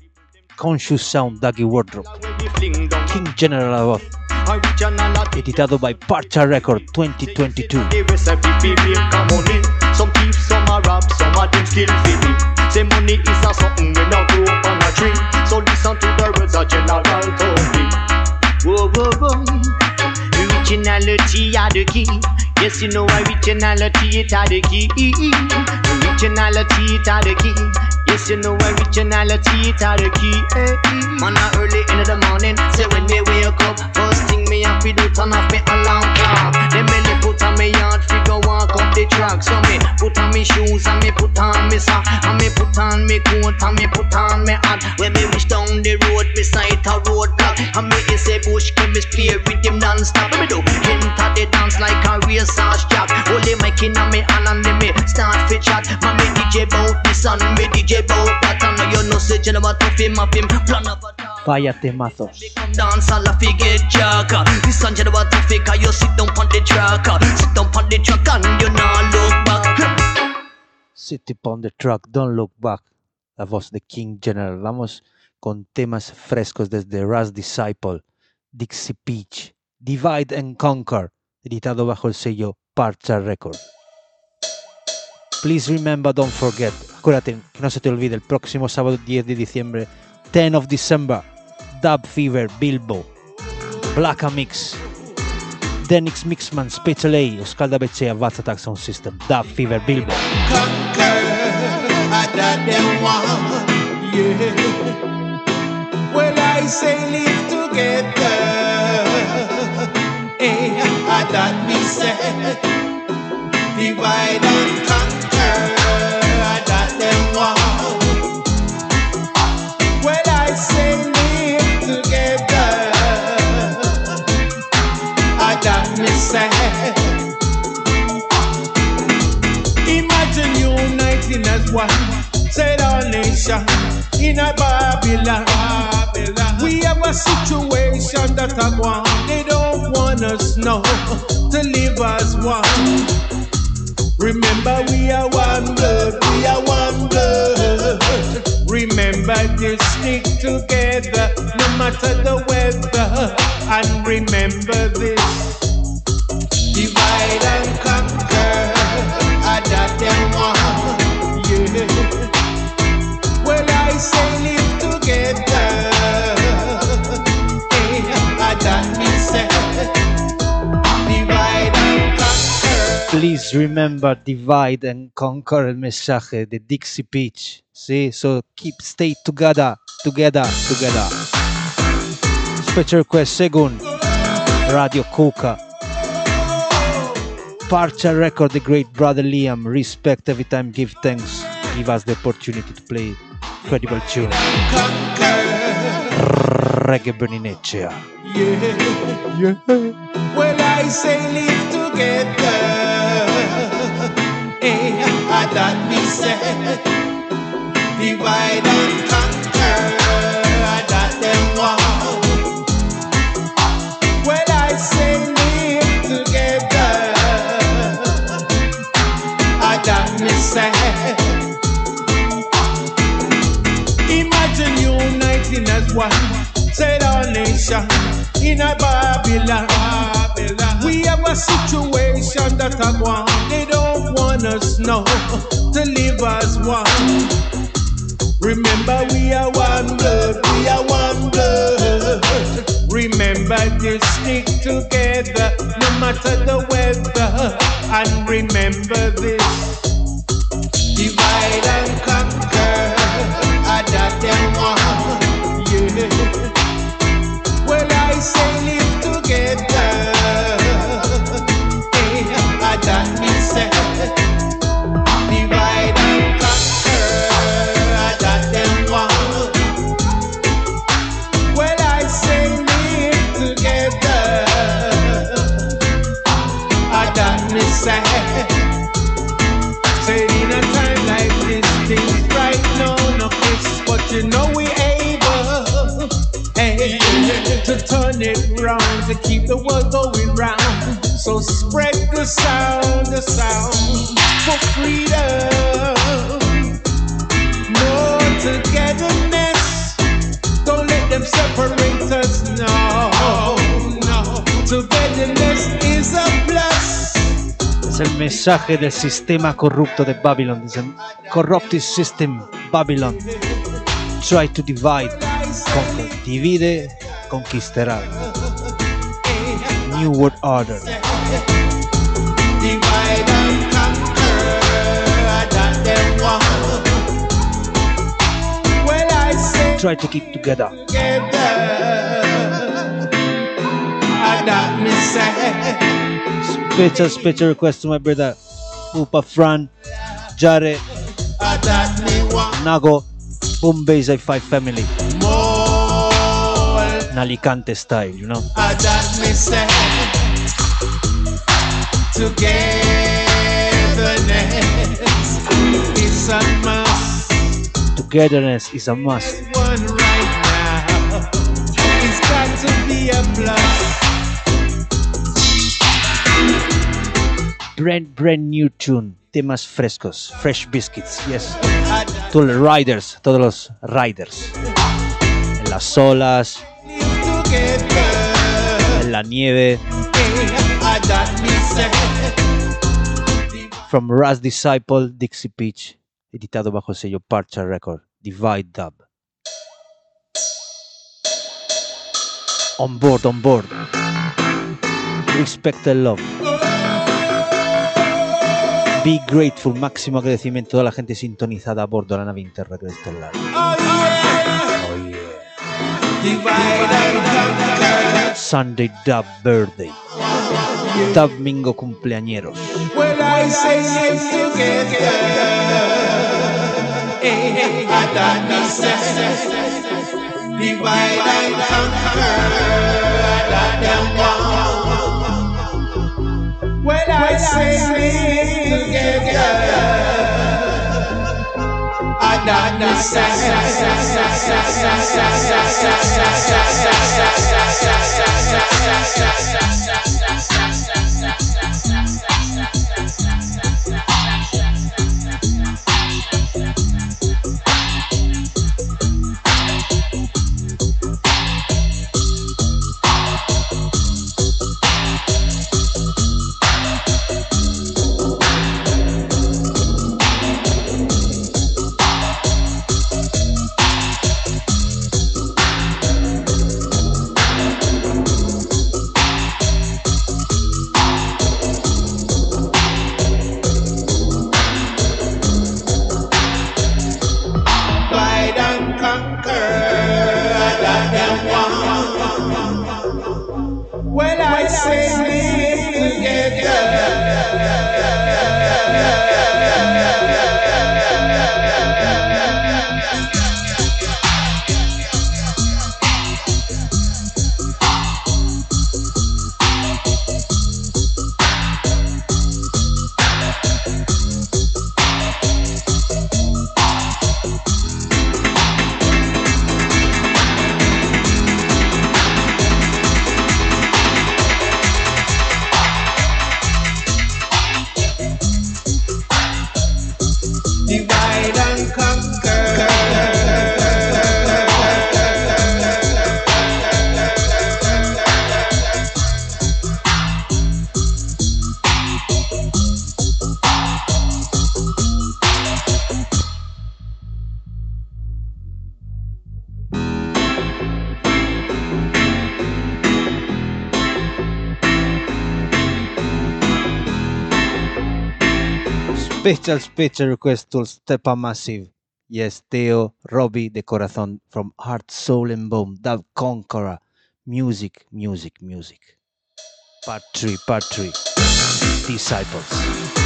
Conscious Sound Dougie Wardrop. When we fling down. King General a la voz, originality editado by Parcha Record 2022. Yes, you know originality it are the key. Originality it are the key. Yes, you know originality it are the key. Man, a early in the morning, say when me wake up, first thing me have to do turn off me alarm clock. Then me put on me yard, figure walk up the track. So me put on me shoes and me put on me sock and me put on me coat and me put on me hat. When me reach down the road, me sight a roadblock and me is a bush chemist play with them non-stop. What me do? Enter the dance like a racehorse jack. Only my king and me hand and then me start fi chat. Man me DJ bout this and me DJ bout that. And now you know say general to him of him plan of attack. Vaya temazos. You sit down on the Track, Don't Look Back, la voz de King General. Vamos con temas frescos desde Raz Disciple, Dixie Peach, Divide and Conquer, editado bajo el sello Parcha Record. Please remember, don't forget. Acuérdate, que no se te olvide, el próximo sábado 10 de diciembre, 10 of December, Dub Fever, Bilbo, Black Mix, Denix Mixman, Special A, Oscar da Becea, Vaz Attack Sound System, Dub Fever, Bilbo. conquer. I say live together. Hey, I that me say divide and one, said our nation in a Babylon. We have a situation that I want. They don't want us now to live as one. Remember, we are one blood, we are one blood. Remember to stick together no matter the weather. And remember this divide and conquer. I that them want, Please remember divide and conquer mensaje de Dixie Peach. See, so keep stay together, together, together. Special request second, Radio Kuka. Partial record, the great brother Liam. Respect every time, give thanks. Give us the opportunity to play credible tune. Reggae Berninecea. Yeah. Well, I say live together. Hey, I that me say divide and conquer. I that them want. Well, I say live together. I that me say. Imagine uniting as one, said our nation in a Babylon. We have a situation that I want. They don't want us now to live as one. Remember, we are one blood, we are one blood. Remember to stick together no matter the weather. And remember this divide and conquer. I them want, yeah. Well, I say keep the world going round. So spread the sound, the sound for freedom. More togetherness, don't let them separate us, no, no. Togetherness is a plus. Es el mensaje del sistema corrupto de Babylon. Dice, corrupted system, Babylon. Try to divide, conquer. Divide, conquistará. New World Order. Try to keep together. Special, special request to my brother Upa Fran, Jare, Nago, Bombay Five family, Alicante style, you know. Togetherness is a must. Brand, brand new tune, temas frescos, fresh biscuits, yes. Todos los riders, todos los riders. En las olas, en la nieve. From Raz Disciple, Dixie Peach, editado bajo el sello Parcha Record, Divide Dub. On board, on board. Respect and love. Be grateful, máximo agradecimiento a toda la gente sintonizada a bordo de la nave interregre estelar. Oh yeah. Sunday Dub Birthday. Dub Mingo cumpleañeros. I. Hey, hey, Special, special request to Stepa Massive. Yes, Theo, Robbie de Corazon from Heart, Soul and Bone, Dub Conqueror. Music, music, music. Part 3, part 3. Disciples.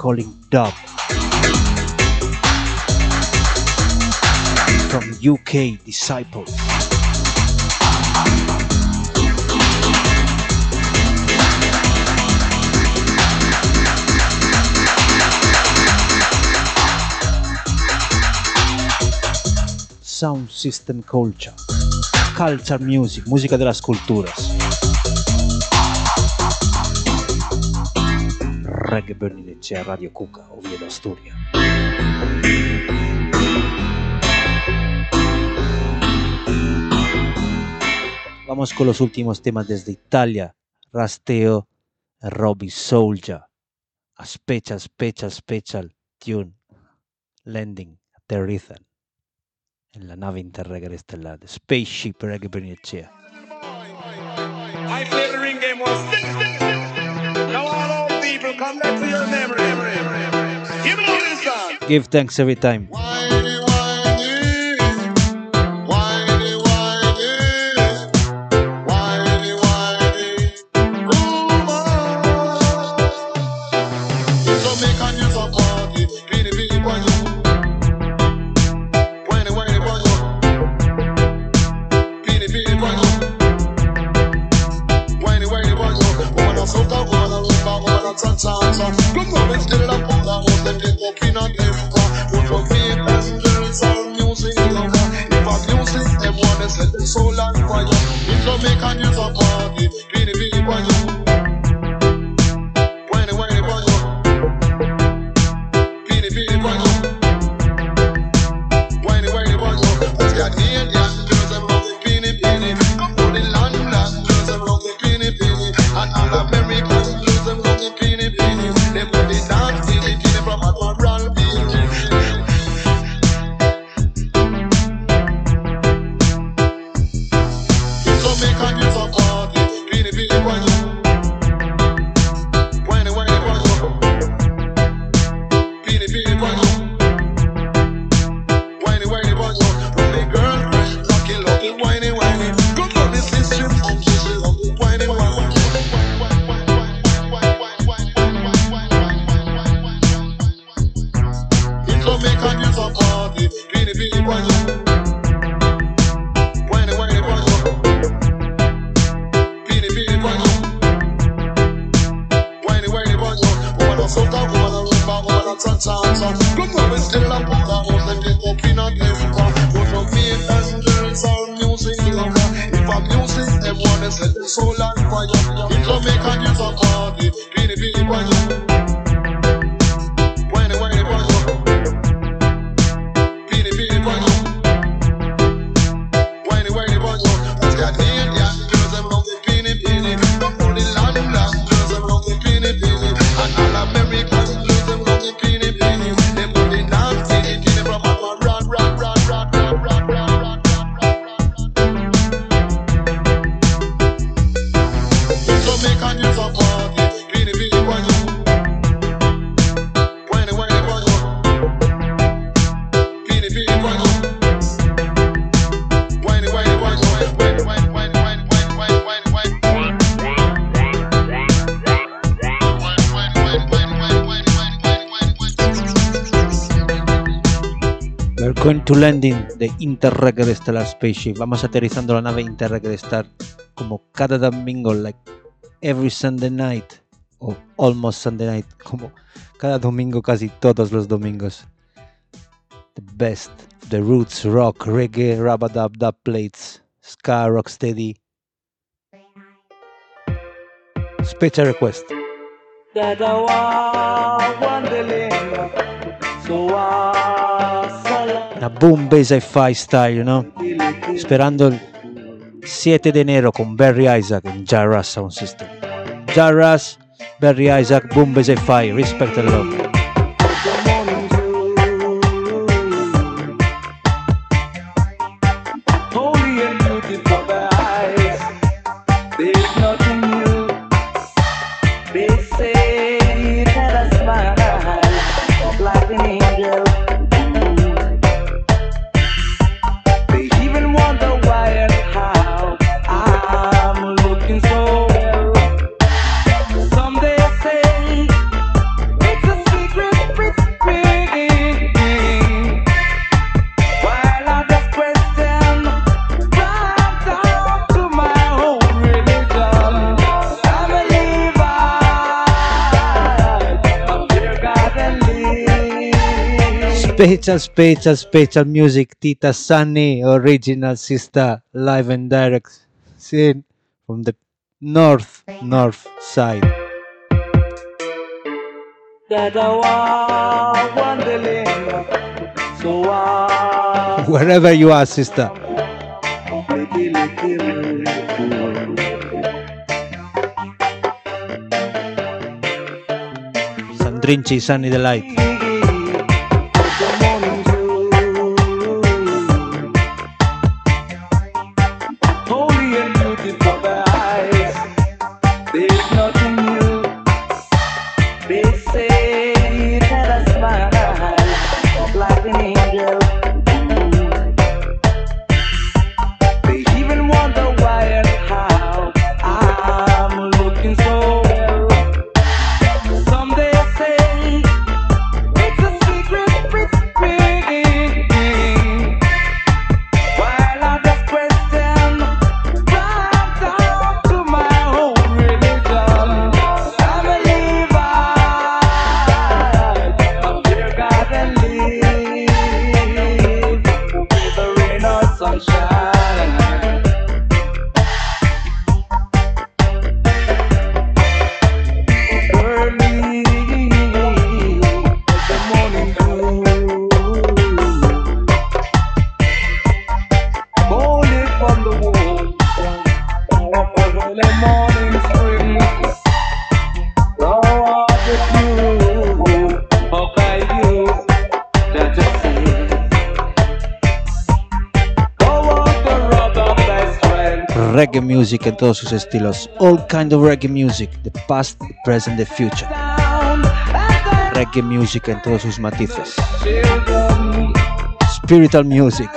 Calling dub. From UK Disciples. Sound System Culture. Culture Music, música de las culturas. Reggae Bernie Lechea, Radio Cuca, Oviedo, Asturias. Vamos con los últimos temas desde Italia. Rasteo, Robbie Soldier, a special, special, special tune, landing, aterrizan en la nave interregger estelar, Spaceship Reggae Bernicea. give thanks every time. Sometimes, set the soul on fire. It's make a I'm party. Billy, Billy, fire. Landing de Interregger Stellar Spaceship. Vamos aterrizando la nave Interregger Star como cada domingo, like every Sunday night o almost Sunday night, como cada domingo, casi todos los domingos. The best, the roots, rock, reggae, rabadab, dub plates, ska, rocksteady. Special request. una boom bass hi-fi style, no? Sperando il Siete de Nero con Barry Isaac in Jarras Sound System. Jarras, Barry Isaac, boom bass hi-fi, respect and love. Special, special, special Music, Tita Sunny, original sister, live and direct scene from the north, north side. Wherever you are, sister. Sandrinci, Sunny Delight. Music en todos sus estilos. All kind of reggae music. The past, the present, the future. Reggae music en todos sus matices. Spiritual music.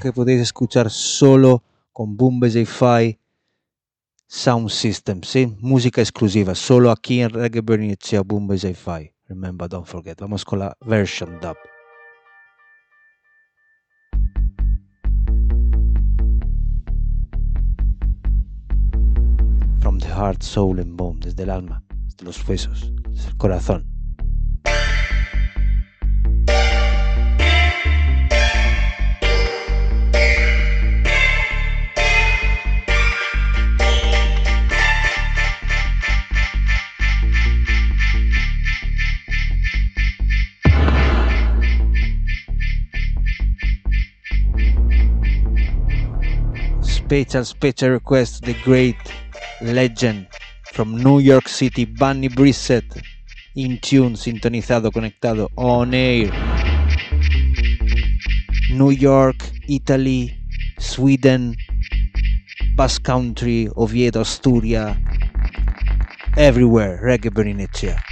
Que podéis escuchar solo con Boom Fi Sound System, ¿sí? Música exclusiva, solo aquí en Reggae Bernicea Boom Fi. Remember, don't forget. Vamos con la version dub. From the heart, soul and bone, desde el alma, desde los huesos, desde el corazón. Special, special request the great legend from New York City, Bunny Brissett, in tune, sintonizado, conectado, on air. New York, Italy, Sweden, Basque Country, Oviedo, Asturia, everywhere, reggae Bernicea.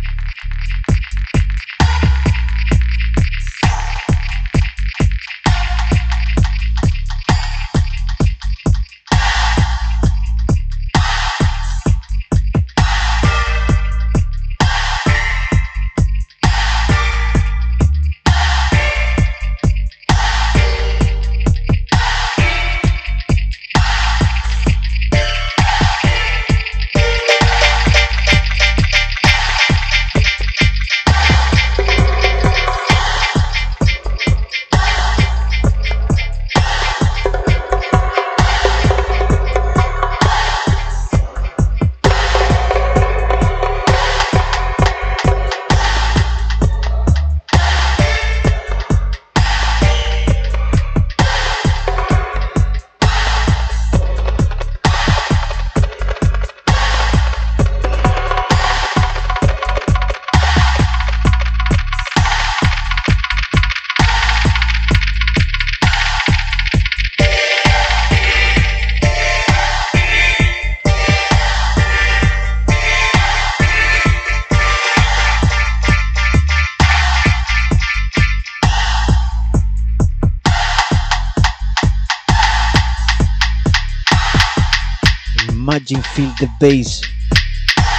The bass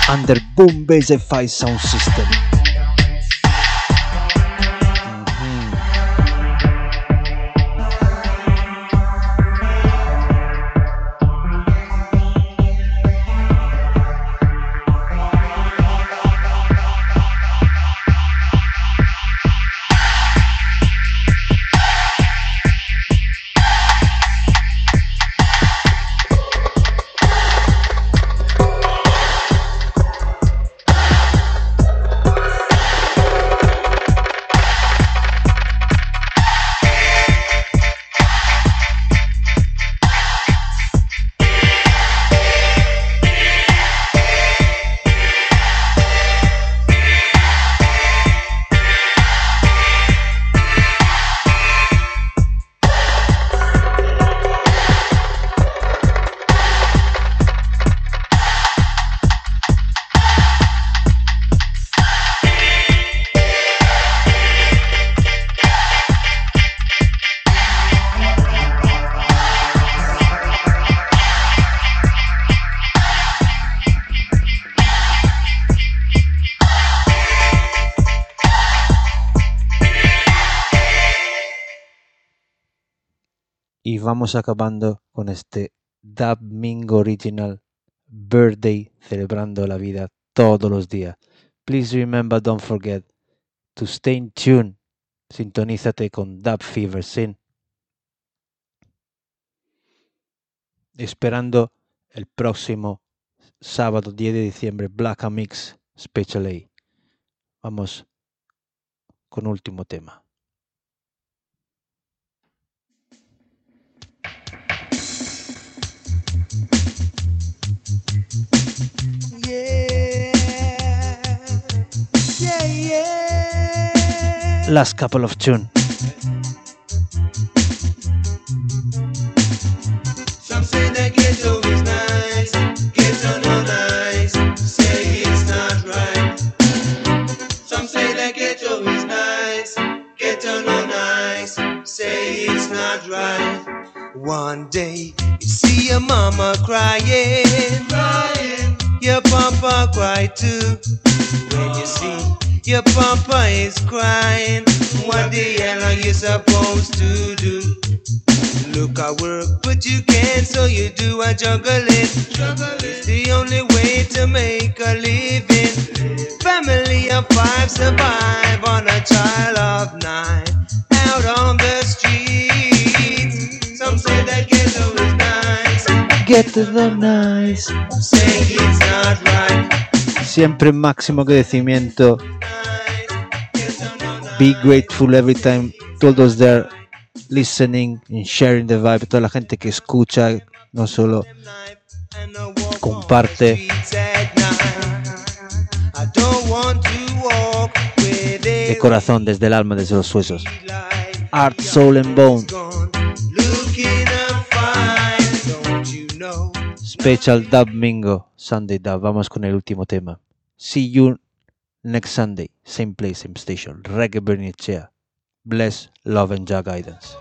under Boom Bass Fi sound system. Vamos acabando con este Dub Mingo Original Birthday, celebrando la vida todos los días. Please remember, don't forget to stay in tune. Sintonízate con Dub Fever Sin. Esperando el próximo sábado 10 de diciembre, Black Mix Special A. Vamos con último tema. Nice. Get on all nice, say it's not right. Some say that gajo is nice, get on nice, say it's not right. One day you see your mama crying, crying. Your papa cry too. When you see your papa is crying, what the hell are you supposed to do? Look, I work, but you can't, so you do a juggling. It's the only way to make a living. Family of five survive on a child of nine out on the streets. Some say that ghetto is nice, Get to the nice. say it's not right. Siempre máximo agradecimiento. Be grateful every time. Todos there listening and sharing the vibe. Toda la gente que escucha, no solo comparte. de corazón, desde el alma, desde los huesos. Art, soul and bone. Special Dub Mingo, Sunday Dub. Vamos con el último tema. See you next Sunday, same place, same station. Reggae Bernicea. Bless, love and Jah guidance.